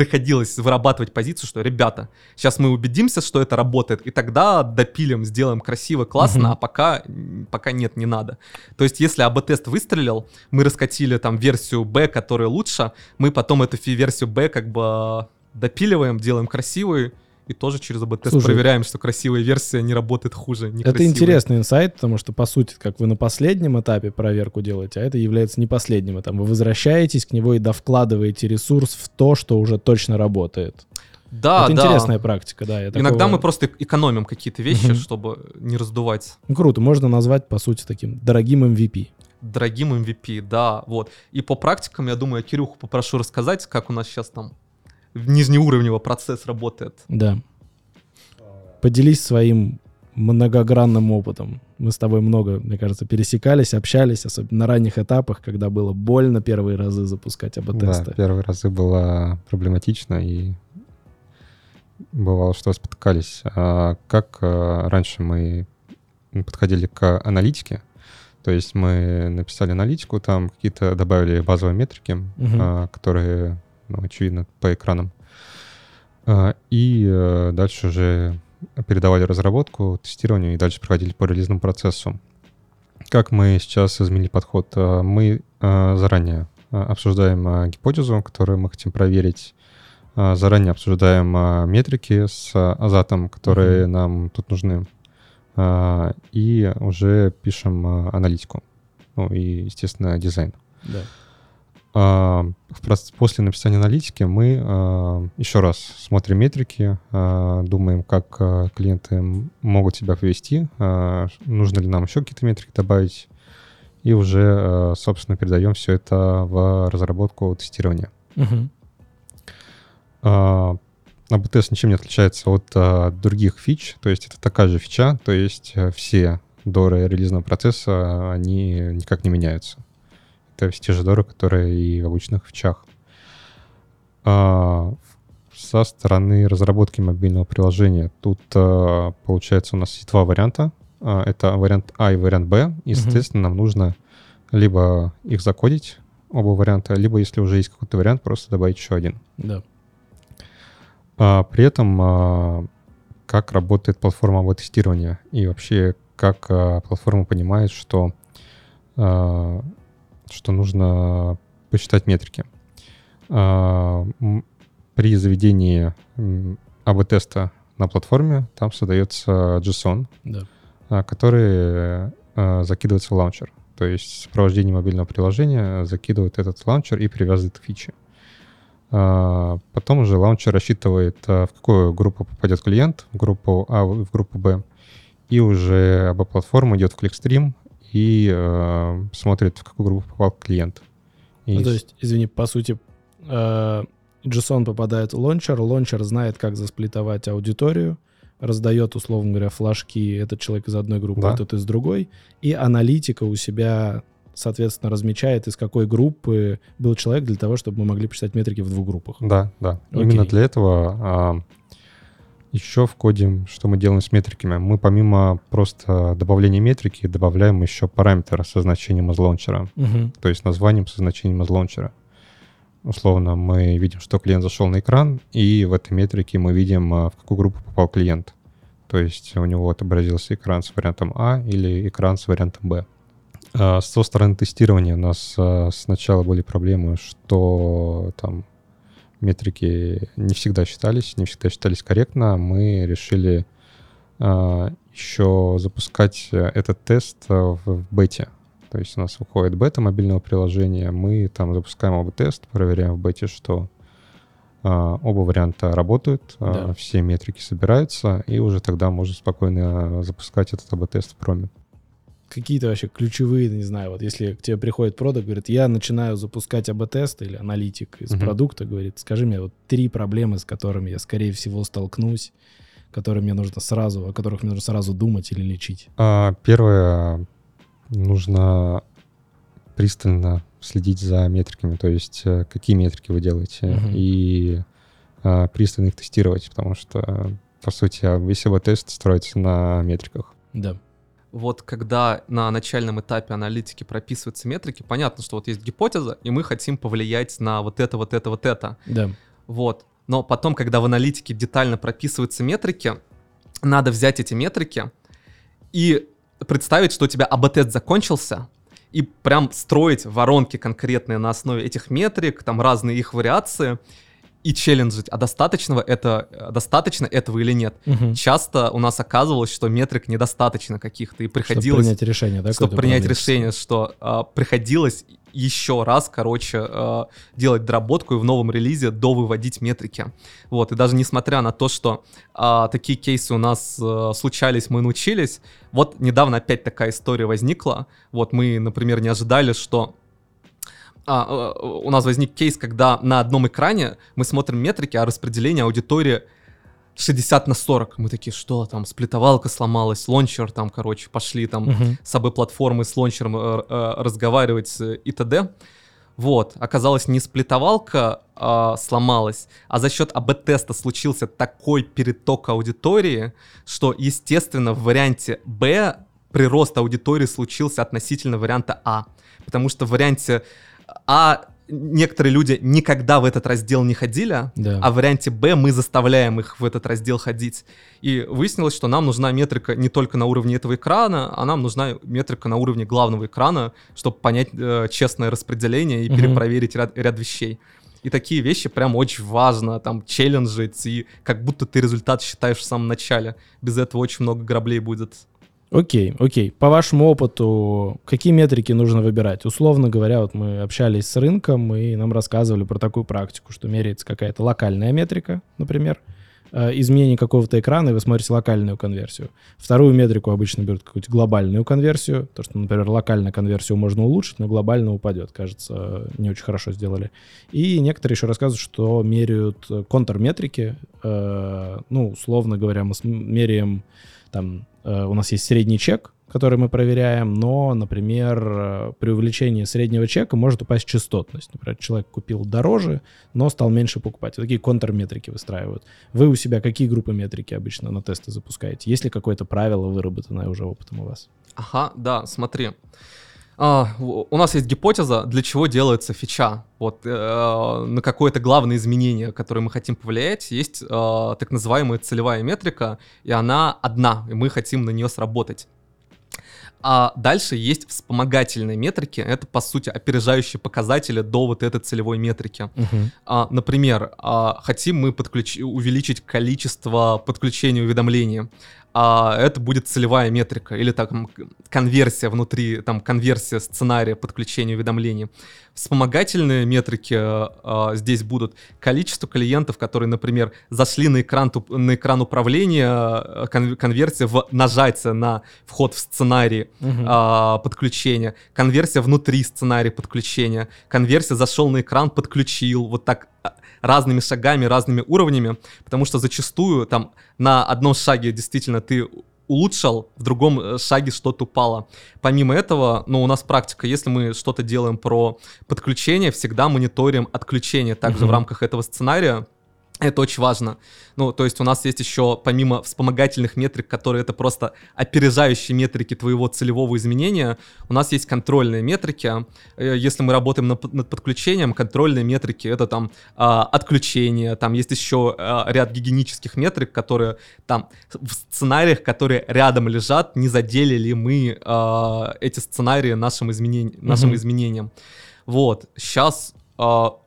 приходилось вырабатывать позицию, что, ребята, сейчас мы убедимся, что это работает, и тогда допилим, сделаем красиво, классно, Мгм. а пока, пока нет, не надо. То есть, если АБ-тест выстрелил, мы раскатили там версию Б, которая лучше, мы потом эту версию Б как бы допиливаем, делаем красивой, и тоже через АБ-тест проверяем, что красивая версия не работает хуже Это интересный инсайт, потому что, по сути, как вы на последнем этапе проверку делаете, а это является не последним этапом. Вы возвращаетесь к него и довкладываете ресурс в то, что уже точно работает. Да, это да. интересная практика, да. я Иногда такого- мы просто экономим какие-то вещи, чтобы не раздувать Ну, круто, можно назвать, по сути, таким дорогим MVP. дорогим MVP, да, вот. И по практикам, я думаю, я Кирюху попрошу рассказать, как у нас сейчас там нижнеуровневый процесс работает. Да. Поделись своим многогранным опытом. Мы с тобой много, мне кажется, пересекались, общались, особенно на ранних этапах, когда было больно первые разы запускать Да, АБ-тесты. первые разы было проблематично, и бывало, что спотыкались. А как а, раньше мы подходили к аналитике, то есть мы написали аналитику, там какие-то добавили базовые метрики, а, которые, ну, очевидно, по экранам. А, И э, дальше уже передавали разработку, тестирование и дальше проходили по релизному процессу. Как мы сейчас изменили подход? А, Мы а, заранее обсуждаем гипотезу, которую мы хотим проверить, заранее обсуждаем метрики с азатом, которые нам тут нужны, и уже пишем аналитику, ну и, естественно, дизайн. Да. Проц- После написания аналитики мы а, еще раз смотрим метрики, а, думаем, как а, клиенты могут себя повести, а, нужно ли нам еще какие-то метрики добавить, и уже, а, собственно, передаем все это в разработку тестирования. Мгм. А, АБ-тест ничем не отличается от а, других фич, то есть это такая же фича, то есть а, все доры релизного процесса, а, они никак не меняются. Это все те же доры, которые и в обычных фичах. А, со стороны разработки мобильного приложения тут а, получается у нас есть два варианта. А, это вариант А и вариант Б, и, соответственно, нам нужно либо их закодить, оба варианта, либо, если уже есть какой-то вариант, просто добавить еще один. Да. А, при этом, а, как работает платформа АБ-тестирования и вообще как а, платформа понимает, что а, что нужно посчитать метрики. А, при заведении АБ-теста на платформе там создается JSON, да. А, который а, закидывается в лаунчер. То есть сопровождение мобильного приложения закидывает этот лаунчер и привязывает фичи. Потом уже лаунчер рассчитывает, в какую группу попадет клиент, в группу А, в группу Б, и уже АБ-платформа идет в clickstream и э, смотрит, в какую группу попал клиент. И... Ну, то есть, извини, по сути, э, JSON попадает в лаунчер, лаунчер знает, как засплитовать аудиторию, раздает, условно говоря, флажки, этот человек из одной группы, да. этот из другой, и аналитика у себя, соответственно, размечает, из какой группы был человек для того, чтобы мы могли посчитать метрики в двух группах. Да, да. Окей. Именно для этого а, еще в коде, что мы делаем с метриками, мы помимо просто добавления метрики добавляем еще параметр со значением из лаунчера, угу. то есть названием со значением из лаунчера. Условно, мы видим, что клиент зашел на экран, и в этой метрике мы видим, а, в какую группу попал клиент. То есть у него отобразился экран с вариантом А или экран с вариантом Б. А, с той стороны тестирования у нас а, сначала были проблемы, что там метрики не всегда считались, не всегда считались корректно. Мы решили еще запускать этот тест в бете. То есть у нас выходит бета мобильного приложения, мы там запускаем оба тест, проверяем в бете, что а, оба варианта работают, а, да. а, все метрики собираются, и уже тогда можно спокойно запускать этот АБ-тест в проме. Какие-то вообще ключевые, не знаю, вот если к тебе приходит продукт, говорит, я начинаю запускать АБ-тест или аналитик из uh-huh. продукта, говорит, скажи мне вот три проблемы, с которыми я, скорее всего, столкнусь, которые мне нужно сразу, о которых мне нужно сразу думать или лечить. А, первое, нужно пристально следить за метриками, то есть э, какие метрики вы делаете, uh-huh. и а, пристально их тестировать, потому что, по сути, а весь его тест строится на метриках. Да. Вот когда на начальном этапе аналитики прописываются метрики, понятно, что вот есть гипотеза, и мы хотим повлиять на вот это, вот это, вот это. Да. Вот. Но потом, когда в аналитике детально прописываются метрики, надо взять эти метрики и представить, что у тебя АБ-тест закончился, и прям строить воронки конкретные на основе этих метрик, там разные их вариации, и челленджить, а достаточного это, достаточно этого или нет. Угу. Часто у нас оказывалось, что метрик недостаточно каких-то, и приходилось... Чтобы принять решение, да? Чтобы принять решение, что а, приходилось еще раз, короче, э, делать доработку и в новом релизе довыводить метрики. Вот, и даже несмотря на то, что э, такие кейсы у нас э, случались, мы научились, вот недавно опять такая история возникла. Вот мы, например, не ожидали, что а, э, у нас возник кейс, когда на одном экране мы смотрим метрики, а распределение аудитории 60 на 40. Мы такие, что там, сплитовалка сломалась, лончер там, короче, пошли там uh-huh. с АБ-платформы с лончером э, э, разговаривать э, и т.д. Вот, оказалось, не сплитовалка э, сломалась, а за счет АБ-теста случился такой переток аудитории, что, естественно, в варианте Б прирост аудитории случился относительно варианта А. Потому что в варианте А некоторые люди никогда в этот раздел не ходили, да. а в варианте Б мы заставляем их в этот раздел ходить. И выяснилось, что нам нужна метрика не только на уровне этого экрана, а нам нужна метрика на уровне главного экрана, чтобы понять э, честное распределение и угу. перепроверить ряд, ряд вещей. И такие вещи прям очень важно, там, челленджить, и как будто ты результат считаешь в самом начале. Без этого очень много граблей будет. Окей, окей. По вашему опыту, какие метрики нужно выбирать? Условно говоря, вот мы общались с рынком, и нам рассказывали про такую практику, что меряется какая-то локальная метрика, например, э, изменение какого-то экрана, и вы смотрите локальную конверсию. Вторую метрику обычно берут какую-то глобальную конверсию, то, что, например, локальную конверсию можно улучшить, но глобально упадет, кажется, не очень хорошо сделали. И некоторые еще рассказывают, что меряют контрметрики, э, ну, условно говоря, мы меряем там Э, у нас есть средний чек, который мы проверяем, но, например, э, при увеличении среднего чека может упасть частотность. Например, человек купил дороже, но стал меньше покупать. Вот такие контрметрики выстраивают. Вы у себя какие группы метрики обычно на тесты запускаете? Есть ли какое-то правило, выработанное уже опытом у вас? Ага, да, смотри. А, у нас есть гипотеза, для чего делается фича. Вот э, на какое-то главное изменение, которое мы хотим повлиять, есть э, так называемая целевая метрика, и она одна, и мы хотим на нее сработать. А дальше есть вспомогательные метрики. Это, по сути, опережающие показатели до вот этой целевой метрики. Мгм. А, например, а, хотим мы подключ... увеличить количество подключений уведомлений. А это будет целевая метрика или там к- конверсия внутри, там конверсия сценария подключения уведомлений. Вспомогательные метрики а, здесь будут количество клиентов, которые, например, зашли на экран, на экран управления, кон- конверсия в нажатие на вход в сценарий Мгм. а, подключения, конверсия внутри сценария подключения, конверсия зашел на экран, подключил, вот так а, разными шагами, разными уровнями, потому что зачастую там на одном шаге действительно ты улучшил, в другом э, шаге что-то упало. Помимо этого, ну, у нас практика, если мы что-то делаем про подключение, всегда мониторим отключение также в Мгм. рамках этого сценария. Это очень важно. Ну, то есть у нас есть еще, помимо вспомогательных метрик, которые это просто опережающие метрики твоего целевого изменения, у нас есть контрольные метрики. Э, Если мы работаем над подключением, контрольные метрики — это там а, отключение, там есть еще а, ряд гигиенических метрик, которые там в сценариях, которые рядом лежат, не задели ли мы а, эти сценарии нашим, изменень- нашим Мгм. изменениям. Вот, сейчас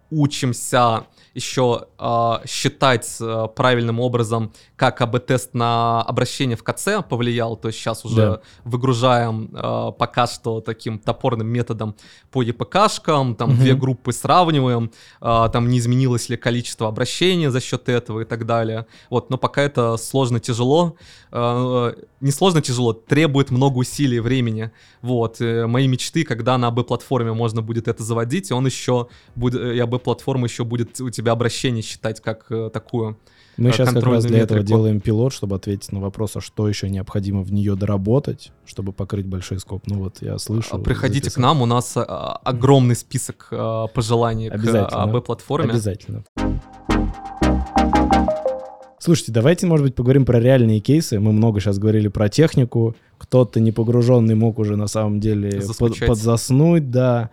учимся еще а, считать а, правильным образом, как АБ-тест на обращение в КЦ повлиял. То есть сейчас уже Да. выгружаем а, пока что таким топорным методом по ЕПКшкам, там Мгм. две группы сравниваем, а, там не изменилось ли количество обращений за счет этого и так далее. Вот, но пока это сложно, тяжело. А, не сложно, тяжело, требует много усилий и времени. Вот, э, мои мечты, когда на АБ-платформе можно будет это заводить, и он еще будет, и АБ-платформа еще будет у тебя обращение считать как э, такую. Мы э, сейчас как раз для этого метрику. делаем пилот, чтобы ответить на вопрос, а что еще необходимо в нее доработать, чтобы покрыть большой скоп. Ну вот я слышу. Приходите к записал. нам, у нас а, огромный список пожеланий к. АБ-платформе. Обязательно. Слушайте, давайте, может быть, поговорим про реальные кейсы. Мы много сейчас говорили про технику. Кто-то не погруженный мог уже на самом деле под- подзаснуть, да.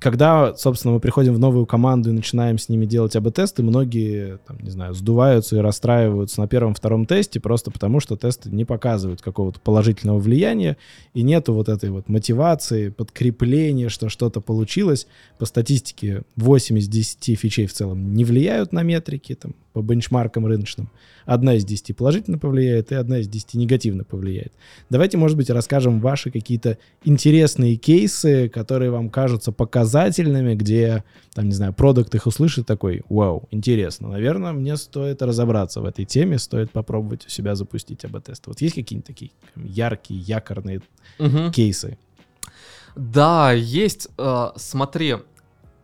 Когда, собственно, мы приходим в новую команду и начинаем с ними делать АБ-тесты, многие, там, не знаю, сдуваются и расстраиваются на первом-втором тесте просто потому, что тесты не показывают какого-то положительного влияния, и нету вот этой вот мотивации, подкрепления, что что-то получилось. По статистике 8 из 10 фичей в целом не влияют на метрики, там, по бенчмаркам рыночным. Одна из 10 положительно повлияет, и одна из 10 негативно повлияет. Давайте, может быть, расскажем ваши какие-то интересные кейсы, которые вам кажутся показательными, где, там, не знаю, продукт их услышит такой, вау, интересно, наверное, мне стоит разобраться в этой теме, стоит попробовать у себя запустить АБ-тест. Вот есть какие-нибудь такие яркие, якорные Мгм. кейсы? Да, есть. э, смотри,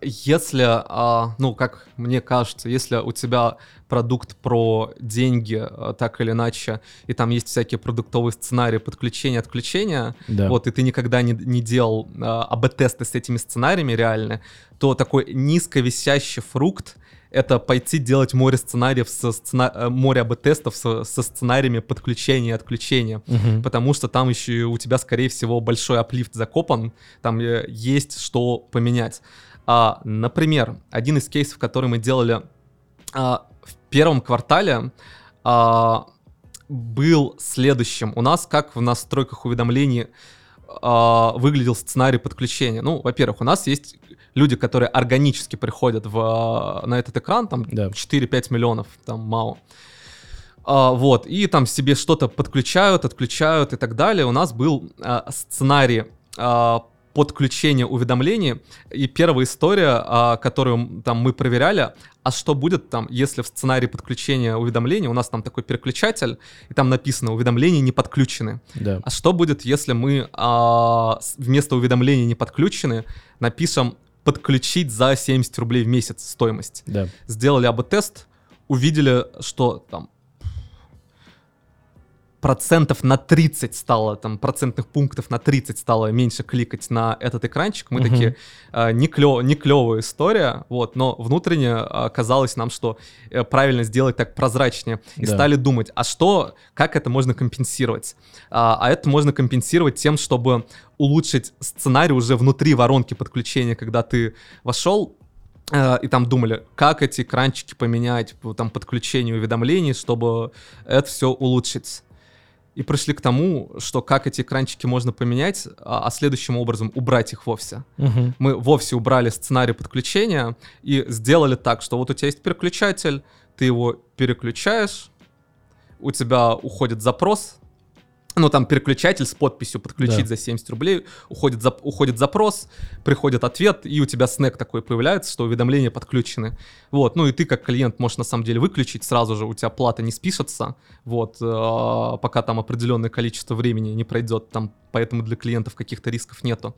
если, а, ну, как мне кажется, если у тебя продукт про деньги, э, так или иначе, и там есть всякие продуктовые сценарии подключения, отключения, Да. вот, и ты никогда не, не делал а, АБ-тесты с этими сценариями реально, то такой низковисящий фрукт — это пойти делать море сценариев, со сцена- э, море АБ-тестов со, со сценариями подключения и отключения Мгм. потому что там еще у тебя, скорее всего, большой аплифт закопан, там есть что поменять. А, например, один из кейсов, который мы делали а, в первом квартале, а, был следующим. У нас, как в настройках уведомлений, а, выглядел сценарий подключения. Ну, во-первых, у нас есть люди, которые органически приходят в, а, на этот экран, там Да. 4-5 миллионов, там мало. А, вот, и там себе что-то подключают, отключают и так далее. У нас был а, сценарий а, подключения уведомлений. И первая история, а, которую там мы проверяли, а что будет там, если в сценарии подключения уведомлений у нас там такой переключатель, и там написано «уведомления не подключены». Да. А что будет, если мы а, вместо уведомлений не подключены напишем «подключить за 70 рублей в месяц стоимость»? Да. сделали АБ-тест, увидели, что там процентов на 30 стало, там, процентных пунктов на 30 стало меньше кликать на этот экранчик. Мы Мгм. такие, э, не, клё- не клевая история, вот, но внутренне э, казалось нам, что э, правильно сделать так прозрачнее. И Да. стали думать, а что, как это можно компенсировать? А, а это можно компенсировать тем, чтобы улучшить сценарий уже внутри воронки подключения, когда ты вошел, Э, и там думали, как эти экранчики поменять, там подключение уведомлений, чтобы это все улучшить. И пришли к тому, что как эти экранчики можно поменять, а, а следующим образом убрать их вовсе. Мгм. Мы вовсе убрали сценарий подключения и сделали так, что вот у тебя есть переключатель, ты его переключаешь, у тебя уходит запрос, ну там переключатель с подписью подключить Да. за 70 рублей, уходит, зап- уходит запрос, приходит ответ, и у тебя снэк такой появляется, что уведомления подключены. Вот, ну и ты как клиент можешь на самом деле выключить сразу же, у тебя плата не спишется, вот, э, пока там определенное количество времени не пройдет, там, поэтому для клиентов каких-то рисков нету.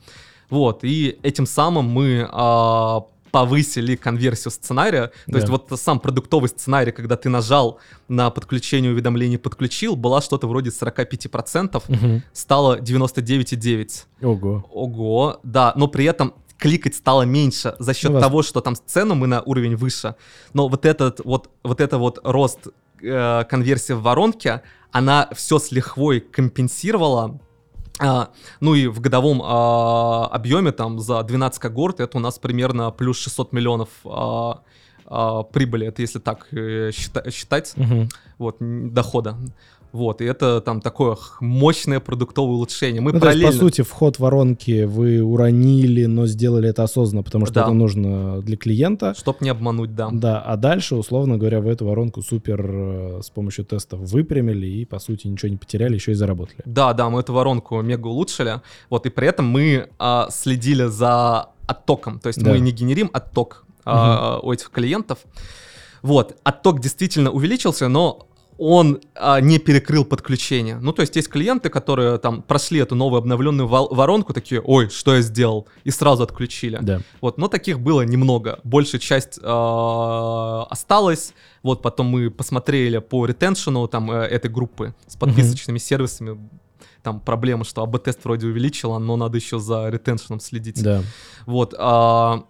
Вот, и этим самым мы а, повысили конверсию сценария. То Да. есть вот сам продуктовый сценарий, когда ты нажал на подключение уведомлений, подключил, была что-то вроде 45%, Мгм. стало 99,9%. Ого. Ого, да, но при этом кликать стало меньше за счет Ну, того, что там цену мы на уровень выше. Но вот этот вот, вот это вот рост э, конверсии в воронке, она все с лихвой компенсировала. А, ну и в годовом а, объеме там за 12 когорт это у нас примерно плюс 600 миллионов а, а, прибыли, это если так э, счита- считать Мгм. вот, дохода. Вот, и это там такое мощное продуктовое улучшение. Мы Ну, то есть, параллельно... по сути, вход воронки вы уронили, но сделали это осознанно, потому что Да. это нужно для клиента. Чтоб не обмануть, да. Да, а дальше, условно говоря, вы эту воронку супер э, с помощью тестов выпрямили и, по сути, ничего не потеряли, еще и заработали. Да, да, мы эту воронку мега улучшили. Вот, и при этом мы а, следили за оттоком. То есть Да. мы не генерим отток а, у этих клиентов. Вот, отток действительно увеличился, но он а, не перекрыл подключение. Ну, то есть есть клиенты, которые там прошли эту новую обновленную воронку, такие, ой, что я сделал, и сразу отключили. Да. Вот, но таких было немного. Большая часть э, осталась. Вот потом мы посмотрели по ретеншену там э, этой группы с подписочными сервисами. Там проблема, что АБ-тест вроде увеличила, но надо еще за ретеншеном следить. Да. Вот. а,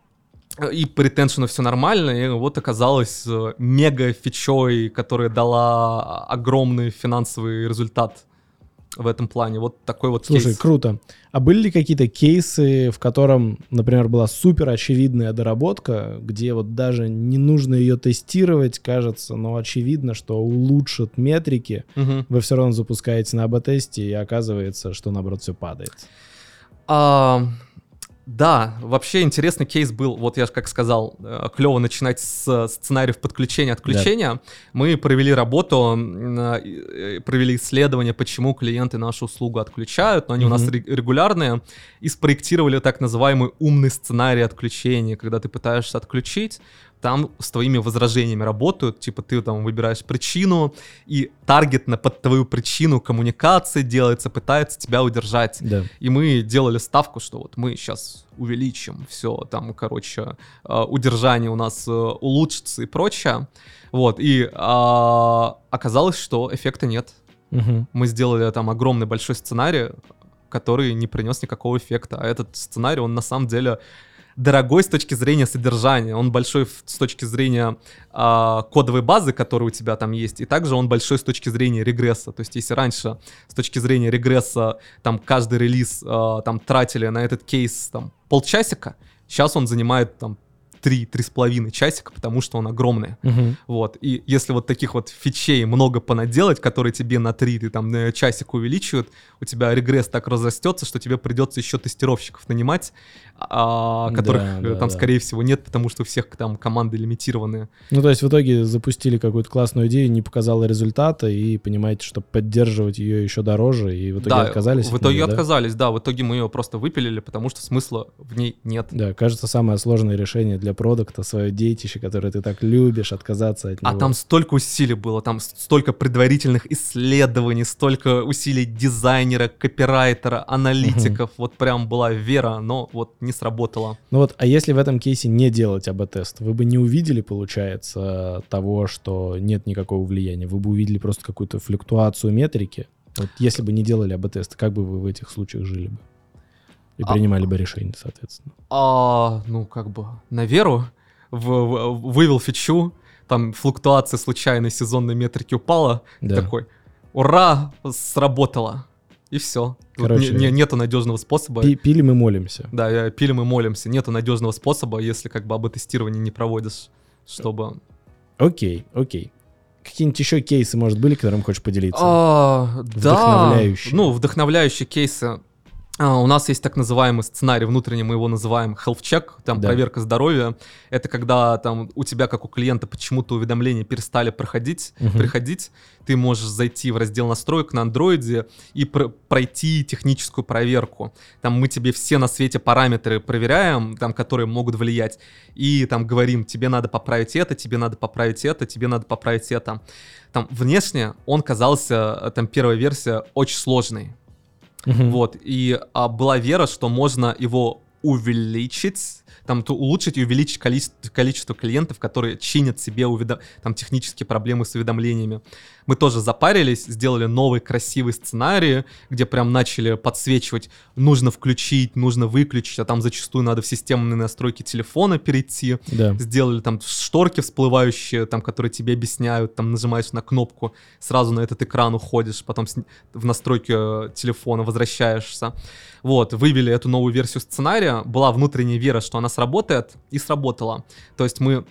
и по ретеншену все нормально, и вот оказалось э, мега фичой, которая дала огромный финансовый результат в этом плане. Вот такой вот Слушай, кейс. круто. А были ли какие-то кейсы, в котором, например, была супер очевидная доработка, где вот даже не нужно ее тестировать, кажется, но очевидно, что улучшит метрики, Мгм. вы все равно запускаете на АБ-тесте, и оказывается, что, наоборот, все падает. А, да, вообще интересный кейс был, вот я же как сказал, клево начинать с сценариев подключения отключения. Мы провели работу, э, э, провели исследование, почему клиенты нашу услугу отключают, но они у нас регулярные, и спроектировали так называемый умный сценарий отключения, когда ты пытаешься отключить, там с твоими возражениями работают, типа ты там выбираешь причину, и таргетно под твою причину коммуникации делается, пытается тебя удержать. Да. И мы делали ставку, что вот мы сейчас увеличим все, там, короче, э, удержание у нас э, улучшится и прочее. Вот, и а, оказалось, что эффекта нет. Мгм. Мы сделали там огромный большой сценарий, который не принес никакого эффекта. А этот сценарий, он на самом деле дорогой с точки зрения содержания. Он большой с точки зрения а, кодовой базы, которая у тебя там есть, и также он большой с точки зрения регресса. То есть если раньше с точки зрения регресса там каждый релиз а, там тратили на этот кейс там полчасика, сейчас он занимает там 3-3,5 часика, потому что он огромный. Мгм. Вот, и если вот таких вот фичей много понаделать, которые тебе на 3 ты там на часик увеличивают, у тебя регресс так разрастется, что тебе придется еще тестировщиков нанимать, а, которых Да, э, да, там, да. скорее всего, нет, потому что у всех там команды лимитированные. Ну, то есть в итоге запустили какую-то классную идею, не показала результата, и понимаете, что поддерживать ее еще дороже, и в итоге да, отказались. в от итоге неё, да? отказались, да, в итоге мы ее просто выпилили, потому что смысла в ней нет. Да, кажется, самое сложное решение для продукта, свое детище, которое ты так любишь, отказаться от него. А там столько усилий было, там столько предварительных исследований, столько усилий дизайнера, копирайтера, аналитиков. Вот прям была вера, но вот не сработало. Ну вот, а если в этом кейсе не делать АБ-тест, вы бы не увидели, получается, того, что нет никакого влияния? Вы бы увидели просто какую-то флюктуацию метрики? Вот если бы не делали АБ-тест, как бы вы в этих случаях жили бы? И А- принимали бы решения, соответственно. А, ну, как бы, на веру в, в- вывел фичу, там флуктуация случайной сезонной метрики упала, Да. такой, ура, сработало. И все. Короче, нету надежного способа. Пи- Пилим и молимся. Да, пилим и молимся. Нету надежного способа, если как бы об тестирование не проводишь, чтобы... Окей, окей. какие-нибудь еще кейсы, может, были, которым хочешь поделиться? А, да, Вдохновляющие. ну, вдохновляющие кейсы. А, у нас есть так называемый сценарий внутренний, мы его называем health check, там Да. проверка здоровья. Это когда там у тебя, как у клиента, почему-то уведомления перестали проходить, Мгм. приходить. Ты можешь зайти в раздел настроек на андроиде и пр- пройти техническую проверку. Там мы тебе все на свете параметры проверяем, там, которые могут влиять. И там говорим, тебе надо поправить это, тебе надо поправить это, тебе надо поправить это. Там внешне он казался, э, там первая версия, очень сложной. Мгм. Вот, и а, была вера, что можно его увеличить, там, то улучшить и увеличить количество, количество клиентов, которые чинят себе уведо- там, технические проблемы с уведомлениями. Мы тоже запарились, сделали новый красивый сценарий, где прям начали подсвечивать, нужно включить, нужно выключить, а там зачастую надо в системные настройки телефона перейти Да. сделали там шторки всплывающие, там, которые тебе объясняют, там нажимаешь на кнопку, сразу на этот экран уходишь, потом в настройки э, телефона возвращаешься. Вот, вывели эту новую версию сценария, была внутренняя вера, что она сработает, и сработала. То есть мы...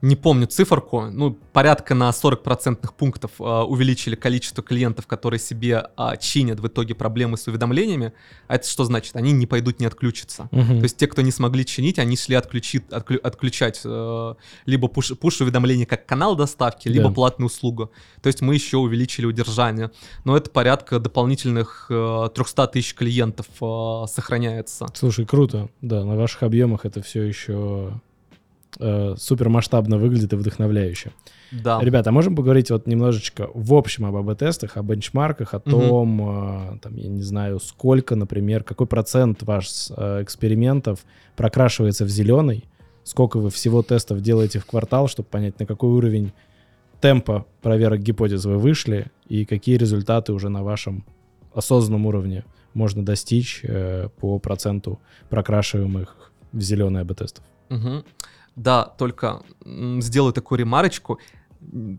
не помню циферку, ну, порядка на 40% пунктов а, увеличили количество клиентов, которые себе а, чинят в итоге проблемы с уведомлениями. А это что значит? Они не пойдут, не отключатся. Мгм. То есть те, кто не смогли чинить, они шли отключи- отклю- отключать э, либо пуш, пуш-уведомления как канал доставки, либо Да. платную услугу. То есть мы еще увеличили удержание. Но это порядка дополнительных э, 300 тысяч клиентов э, сохраняется. Слушай, круто. Да, на ваших объемах это все еще э, супер масштабно выглядит и вдохновляюще. Да. Ребята, а можем поговорить вот немножечко в общем об АБ-тестах, о бенчмарках, о том, э, там, я не знаю, сколько, например, какой процент ваш э, экспериментов прокрашивается в зеленый, сколько вы всего тестов делаете в квартал, чтобы понять, на какой уровень темпа проверок гипотез вы вышли и какие результаты уже на вашем осознанном уровне можно достичь э, по проценту прокрашиваемых в зеленый АБ-тестов. Мгм. Да, только сделаю такую ремарочку.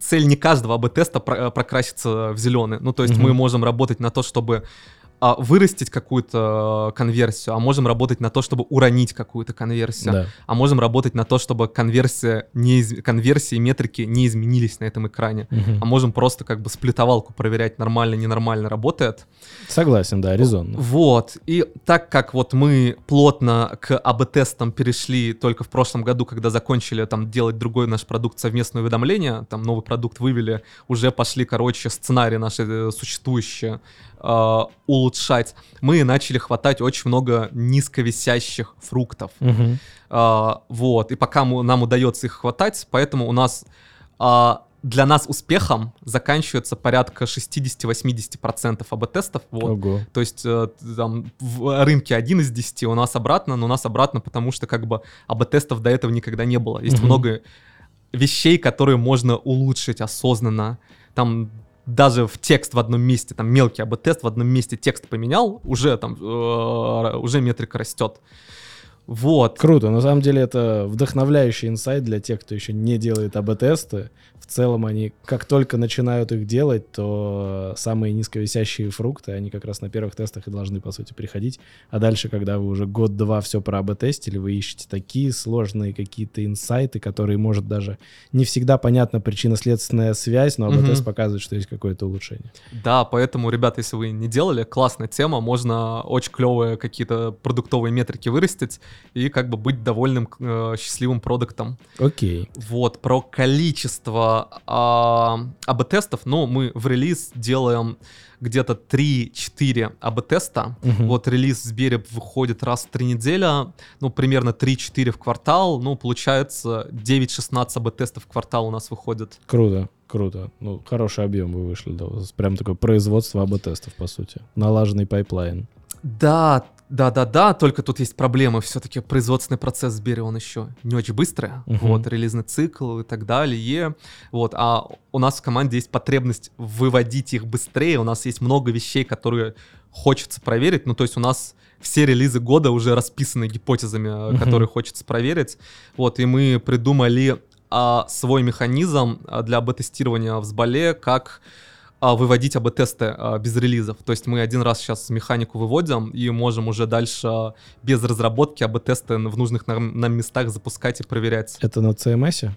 Цель не каждого АБ-теста э, прокраситься в зеленый. Ну, то есть Мгм. мы можем работать на то, чтобы а, вырастить какую-то э, конверсию, а можем работать на то, чтобы уронить какую-то конверсию, Да. а можем работать на то, чтобы конверсия не из... конверсии и метрики не изменились на этом экране. Мгм. А можем просто как бы сплитовалку проверять, нормально, ненормально работает. Согласен, да, резонно. Вот. И так как вот мы плотно к АБ-тестам перешли только в прошлом году, когда закончили там делать другой наш продукт совместное уведомление, там новый продукт вывели, уже пошли, короче, сценарии наши э, существующие э, улучшать, мы начали хватать очень много низковисящих фруктов. Мгм. А, вот, и пока му- нам удается их хватать, поэтому у нас а, для нас успехом заканчивается порядка 60-80% АБ-тестов. Вот. Ого. То есть э, там в рынке 1 из 10 у нас обратно, но у нас обратно, потому что как бы АБ-тестов до этого никогда не было. Есть Мгм. много вещей, которые можно улучшить осознанно. Там даже в текст в одном месте, там мелкий АБ-тест в одном месте текст поменял, уже там, э, уже метрика растет. Вот. Круто. На самом деле это вдохновляющий инсайт для тех, кто еще не делает АБ-тесты. В целом они, как только начинают их делать, то самые низковисящие фрукты, они как раз на первых тестах и должны, по сути, приходить. А дальше, когда вы уже год-два все про АБ-тестили, вы ищете такие сложные какие-то инсайты, которые, может, даже не всегда понятна причинно-следственная связь, но АБ-тест Мгм. показывает, что есть какое-то улучшение. Да, поэтому, ребята, если вы не делали, классная тема, можно очень клевые какие-то продуктовые метрики вырастить и как бы быть довольным, э, счастливым продуктом. Окей. Вот, про количество а, АБ-тестов, ну, мы в релиз делаем где-то 3-4 АБ-теста. Мгм. Вот релиз в Сбере выходит раз в три недели, ну, примерно 3-4 в квартал, ну, получается 9-16 АБ-тестов в квартал у нас выходит. Круто, круто. Ну, хороший объем вы вышли, да. Прям такое производство АБ-тестов, по сути. Налаженный пайплайн. Да, да, да, да, только тут есть проблемы. Все-таки производственный процесс в Сбере, он еще не очень быстрый. Мгм. Вот, релизный цикл и так далее. Вот, а у нас в команде есть потребность выводить их быстрее. У нас есть много вещей, которые хочется проверить. Ну, то есть у нас все релизы года уже расписаны гипотезами, Мгм. которые хочется проверить. Вот, и мы придумали а, свой механизм а, для АБ-тестирования в Сбале, как а, выводить АБ-тесты а, без релизов. То есть мы один раз сейчас механику выводим и можем уже дальше а, без разработки АБ-тесты в нужных нам, нам местах запускать и проверять. Это на CMS?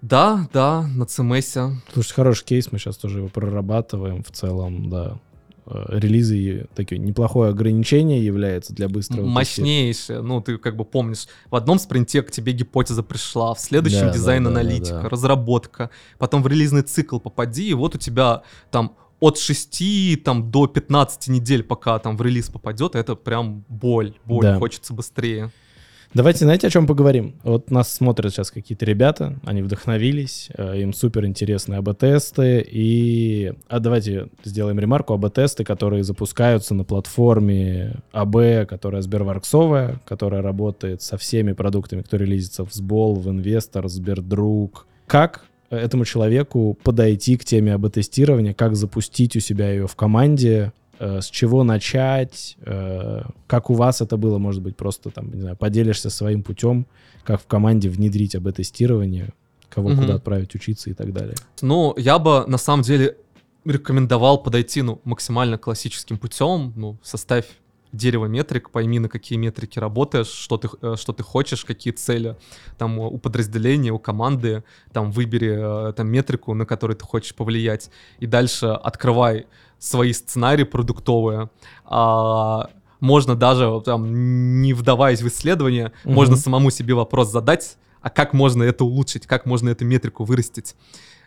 Да, да, на CMS. Слушай, хороший кейс, мы сейчас тоже его прорабатываем в целом, да. Э, Релизы такие неплохое ограничение является для быстрого Мощнейшее. Ну, ты как бы помнишь, в одном спринте к тебе гипотеза пришла, в следующем Да, дизайн аналитика, да, да. разработка, потом в релизный цикл попади, и вот у тебя там от 6 там, до 15 недель, пока там в релиз попадет, это прям боль, боль, Да. хочется быстрее. Давайте, знаете, о чем поговорим? Вот нас смотрят сейчас какие-то ребята, они вдохновились, э, им супер интересны АБ-тесты, и... А давайте сделаем ремарку, АБ-тесты, которые запускаются на платформе АБ, которая Сберварксовая, которая работает со всеми продуктами, кто релизится в Сбол, в Инвестор, Сбердруг. Как этому человеку подойти к теме АБ-тестирования, как запустить у себя ее в команде, с чего начать, э, как у вас это было, может быть, просто там, не знаю, поделишься своим путем, как в команде внедрить АБ-тестирование, кого Мгм. куда отправить учиться и так далее. Ну, я бы на самом деле рекомендовал подойти ну, максимально классическим путем. Ну, составь дерево метрик, пойми, на какие метрики работаешь, что ты, э, что ты хочешь, какие цели там у подразделения, у команды, там выбери э, там метрику, на которую ты хочешь повлиять, и дальше открывай свои сценарии продуктовые. А, можно даже там, не вдаваясь в исследование, Мгм. можно самому себе вопрос задать, а как можно это улучшить, как можно эту метрику вырастить.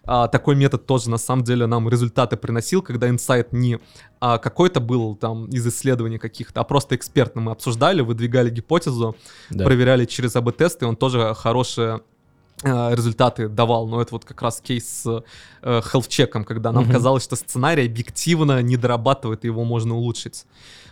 А, такой метод тоже на самом деле нам результаты приносил, когда инсайт не а, какой-то был там из исследований каких-то, а просто экспертно мы обсуждали, выдвигали гипотезу, Да. проверяли через АБ-тесты, он тоже хорошие э, результаты давал, но это вот как раз кейс с э, когда нам Мгм. казалось, что сценарий объективно не дорабатывает, и его можно улучшить.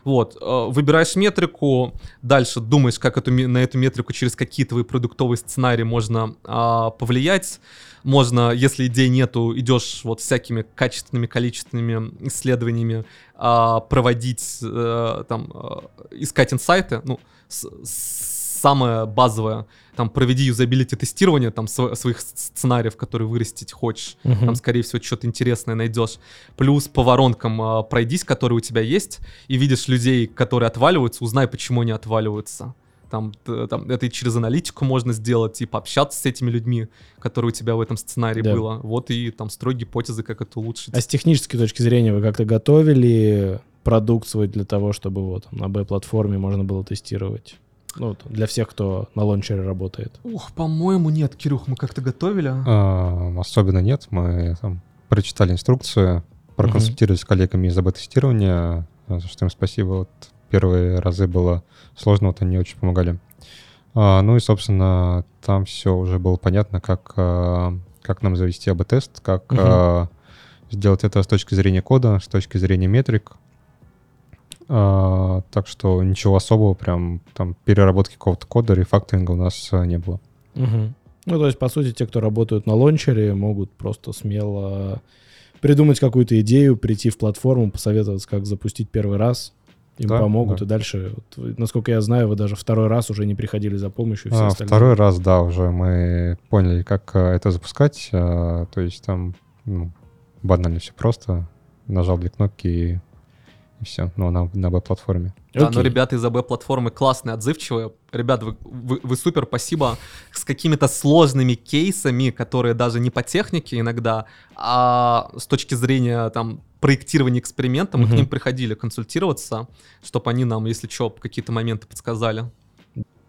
Вот, э, выбираешь метрику, дальше думаешь, как эту, на эту метрику через какие твои продуктовые сценарии можно а, повлиять. Можно, если идей нету, идешь вот всякими качественными, количественными исследованиями а, проводить, э, там, э, искать инсайты. Ну, с- самое базовое, там, проведи юзабилити тестирование там, св- своих сценариев, которые вырастить хочешь. Мгм. Там, скорее всего, что-то интересное найдешь. Плюс по воронкам а, пройдись, которые у тебя есть, и видишь людей, которые отваливаются, узнай, почему они отваливаются. Там, там, это и через аналитику можно сделать, и пообщаться с этими людьми, которые у тебя в этом сценарии Да. было. Вот и там строй гипотезы, как это улучшить. А с технической точки зрения вы как-то готовили продукт свой для того, чтобы вот на B-платформе можно было тестировать? Ну, для всех, кто на лончере работает. Ух, по-моему, нет, Кирюх, мы как-то готовили. А, Особенно нет. Мы там прочитали инструкцию, проконсультировались с коллегами из АБ-тестирования, за что им спасибо. Вот первые разы было сложно, вот они очень помогали. А, Ну и, собственно, там все уже было понятно, как, а, как нам завести АБ-тест, как а, сделать это с точки зрения кода, с точки зрения метрик. А, Так что ничего особого, прям там переработки какого-то кода, рефакторинга у нас а, не было. Мгм. Ну, то есть, по сути, те, кто работают на лончере, могут просто смело придумать какую-то идею, прийти в платформу, посоветоваться, как запустить первый раз. Им Да, помогут, да. и дальше, вот насколько я знаю, вы даже второй раз уже не приходили за помощью. А, остальные. второй раз, да, уже мы поняли, как а, это запускать. а, То есть там ну, банально все просто. Нажал две кнопки и, все. Ну, на, на веб-платформе. Да, но Окей. ребята из АБ-платформы классные, отзывчивые. Ребят, вы, вы- вы супер, спасибо. С какими-то сложными кейсами, которые даже не по технике иногда, а с точки зрения там проектирования эксперимента, мы Мгм. к ним приходили консультироваться, чтобы они нам, если что, какие-то моменты подсказали.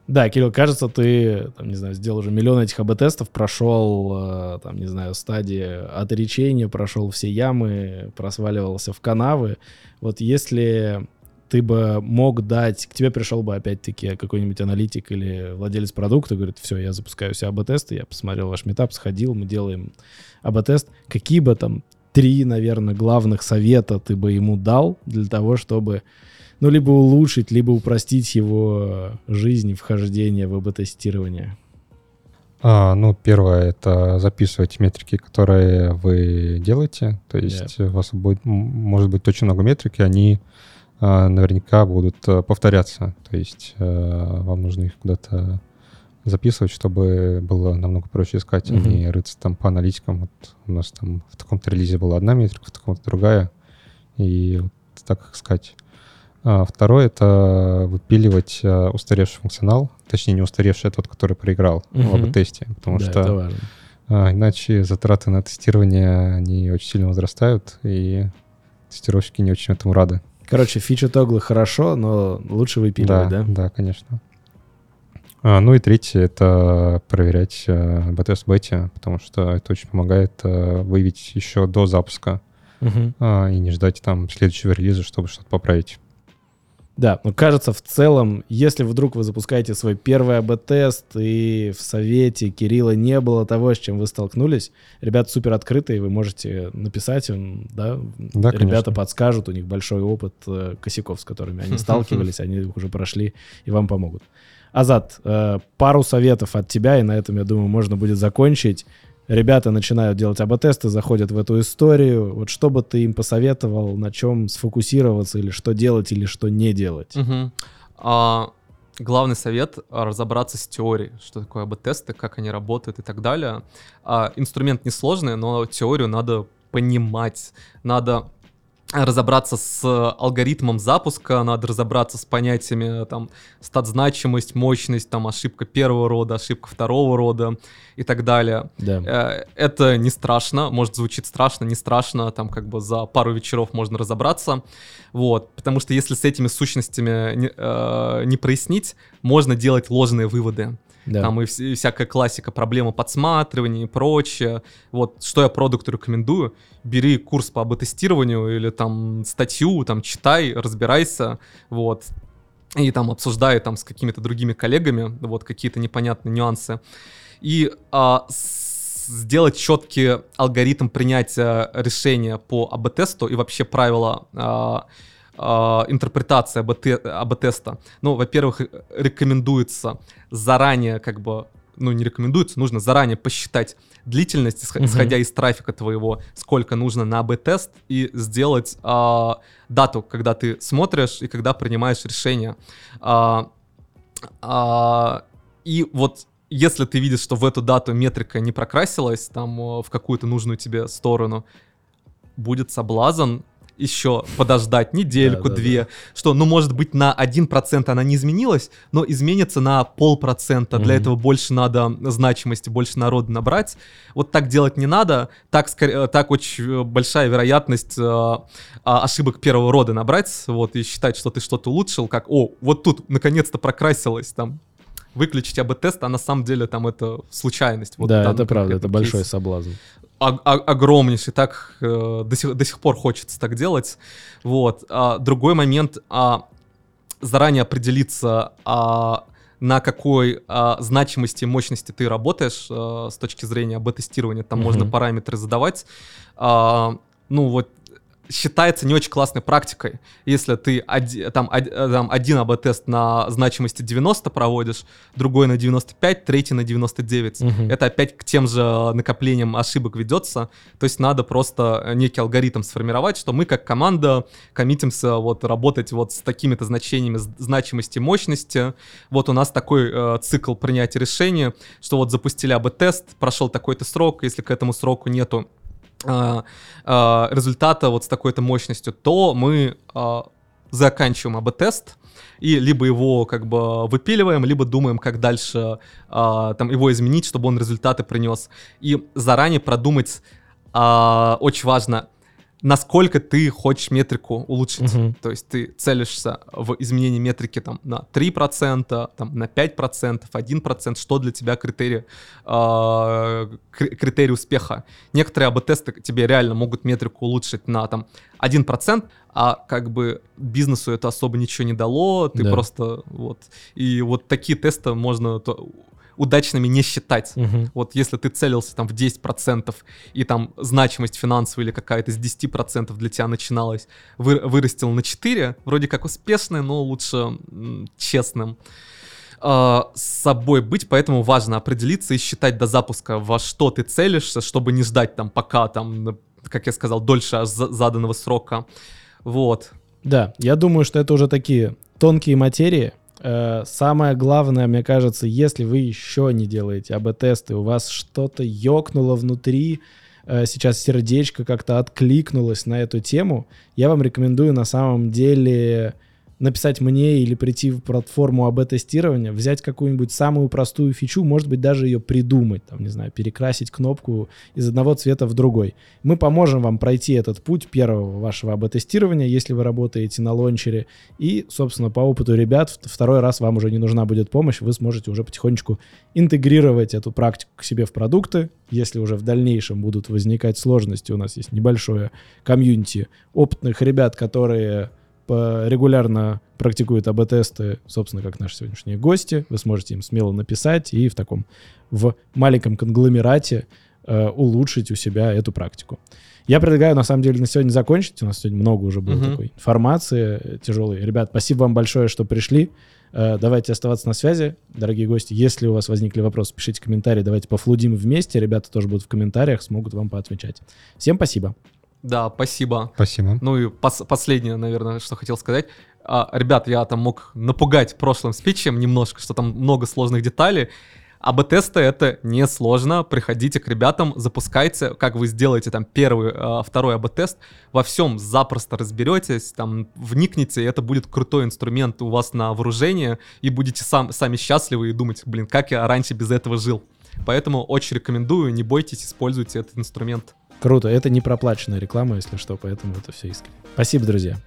Да, Кирилл, кажется, ты, там, не знаю, сделал уже миллион этих АБ-тестов, прошел, э, там, не знаю, стадии отречения, прошел все ямы, просваливался в канавы. Вот если ты бы мог дать, к тебе пришел бы опять-таки какой-нибудь аналитик или владелец продукта, говорит, все, я запускаю все АБ-тесты, я посмотрел ваш метап, сходил, мы делаем АБ-тест. Какие бы там три, наверное, главных совета ты бы ему дал для того, чтобы ну, либо улучшить, либо упростить его жизнь и вхождение в АБ-тестирование. А, ну, первое — это записывать метрики, которые вы делаете. То есть у вас будет, может быть очень много метрик, и они а, наверняка будут а, повторяться. То есть а, вам нужно их куда-то записывать, чтобы было намного проще искать, а Мгм. не рыться там по аналитикам. Вот у нас там в таком-то релизе была одна метрика, в таком-то другая, и вот так их искать. А, Второе — это выпиливать а, устаревший функционал, точнее, не устаревший, а тот, который проиграл в Мгм. АБ-тесте, потому да, что. А, иначе затраты на тестирование, они очень сильно возрастают, и тестировщики не очень этому рады. Короче, фичи тоглы хорошо, но лучше выпиливать, да? Да, да, конечно. А, ну и третье — это проверять э, BTS бете, потому что это очень помогает э, выявить еще до запуска Мгм. а, и не ждать там следующего релиза, чтобы что-то поправить. Да, но кажется, в целом, если вдруг вы запускаете свой первый АБ-тест, и в совете Кирилла не было того, с чем вы столкнулись, ребята супер открытые, вы можете написать им, да, Да, ребята конечно. подскажут, у них большой опыт э, косяков, с которыми они сталкивались, они их уже прошли и вам помогут. Азат, э, пару советов от тебя, и на этом, я думаю, можно будет закончить. Ребята начинают делать АБ-тесты, заходят в эту историю. Вот что бы ты им посоветовал, на чем сфокусироваться, или что делать, или что не делать? Мгм. А, главный совет — разобраться с теорией, что такое АБ-тесты, как они работают и так далее. А, инструмент несложный, но теорию надо понимать, надо разобраться с алгоритмом запуска, надо разобраться с понятиями там стат-значимость, мощность, там ошибка первого рода, ошибка второго рода и так далее. Да. Э, Это не страшно, может звучит страшно, не страшно, там как бы за пару вечеров можно разобраться, вот, потому что если с этими сущностями не, э, не прояснить, можно делать ложные выводы. Да. Там и, вс- и всякая классика, проблема подсматривания и прочее. Вот, что я продукту рекомендую, бери курс по АБ-тестированию или там статью, там читай, разбирайся, вот, и там обсуждай там с какими-то другими коллегами, вот, какие-то непонятные нюансы. И а, сделать четкий алгоритм принятия решения по АБ-тесту и вообще правила а, а, интерпретации АБ-те- АБ-теста. Ну, во-первых, э, рекомендуется заранее, как бы, ну, не рекомендуется, нужно заранее посчитать длительность, исходя из трафика твоего, сколько нужно на АБ-тест, и сделать а, дату, когда ты смотришь и когда принимаешь решение. А, а, и вот если ты видишь, что в эту дату метрика не прокрасилась там э, в какую-то нужную тебе сторону, будет соблазн еще подождать недельку, Да, да, две, что, ну, может быть, на 1% она не изменилась, но изменится на полпроцента. Для Мгм. этого больше надо значимости, больше народу набрать. Вот так делать не надо. Так, скорее, так очень э, большая вероятность э, а, ошибок первого рода набрать, вот, и считать, что ты что-то улучшил, как, о, вот тут наконец-то прокрасилось, там, выключить АБ-тест, а на самом деле там это случайность. Вот да, это правда, это большой соблазн. Огромнейший, так э, до, сих, до сих пор хочется так делать. Вот. А, другой момент, а, заранее определиться, а, на какой а, значимости и мощности ты работаешь а, с точки зрения АБ-тестирования. Там Мгм. можно параметры задавать. А, ну вот считается не очень классной практикой, если ты оди- там, од- э, там один АБ-тест на значимости 90 проводишь, другой на 95, третий на 99. Мгм. Это опять к тем же накоплениям ошибок ведется. То есть надо просто некий алгоритм сформировать, что мы как команда коммитимся вот работать вот с такими-то значениями значимости, мощности. Вот у нас такой э, цикл принятия решения, что вот запустили АБ-тест, прошел такой-то срок, если к этому сроку нету результата вот с такой-то мощностью, то мы а, заканчиваем АБ-тест, и либо его как бы выпиливаем, либо думаем, как дальше а, там его изменить, чтобы он результаты принес. И заранее продумать а, очень важно, насколько ты хочешь метрику улучшить. Мгм. То есть ты целишься в изменении метрики там, на 3%, там, на 5%, 1%, что для тебя критерий, а, кри- критерий успеха. Некоторые АБ-тесты тебе реально могут метрику улучшить на там, 1%, а как бы бизнесу это особо ничего не дало, ты Да. просто вот... И вот такие тесты можно удачными не считать. Мгм. Вот если ты целился там в 10%, и там значимость финансовая или какая-то с 10% для тебя начиналась, вы, вырастил на 4, вроде как успешный, но лучше честным. А, с собой быть, поэтому важно определиться и считать до запуска, во что ты целишься, чтобы не ждать там пока там, как я сказал, дольше за- заданного срока. Вот. Да, я думаю, что это уже такие тонкие материи. Э, Самое главное, мне кажется, если вы еще не делаете АБ-тесты, у вас что-то ёкнуло внутри, э, сейчас сердечко как-то откликнулось на эту тему, я вам рекомендую на самом деле написать мне или прийти в платформу АБ-тестирования, взять какую-нибудь самую простую фичу, может быть, даже ее придумать, там, не знаю, перекрасить кнопку из одного цвета в другой. Мы поможем вам пройти этот путь первого вашего АБ-тестирования, если вы работаете на лончере, и, собственно, по опыту ребят, второй раз вам уже не нужна будет помощь, вы сможете уже потихонечку интегрировать эту практику к себе в продукты, если уже в дальнейшем будут возникать сложности, у нас есть небольшое комьюнити опытных ребят, которые регулярно практикуют АБ-тесты, собственно, как наши сегодняшние гости. Вы сможете им смело написать и в таком, в маленьком конгломерате э, улучшить у себя эту практику. Я предлагаю, на самом деле, на сегодня закончить. У нас сегодня много уже было uh-huh. такой информации э, тяжелой. Ребят, спасибо вам большое, что пришли. Э, давайте оставаться на связи, дорогие гости. Если у вас возникли вопросы, пишите комментарии. Давайте пофлудим вместе. Ребята тоже будут в комментариях, смогут вам поотвечать. Всем спасибо. Да, спасибо. Спасибо. Ну и пос- последнее, наверное, что хотел сказать. А, ребят, я там мог напугать прошлым спичем немножко, что там много сложных деталей. АБ-тесты это не сложно. Приходите к ребятам, запускайте, как вы сделаете там первый, э, второй АБ-тест. Во всем запросто разберетесь, там вникните, и это будет крутой инструмент у вас на вооружение, и будете сам, сами счастливы и думать, блин, как я раньше без этого жил. Поэтому очень рекомендую, не бойтесь, используйте этот инструмент. Круто. Это не проплаченная реклама, если что, поэтому это все искренне. Спасибо, друзья.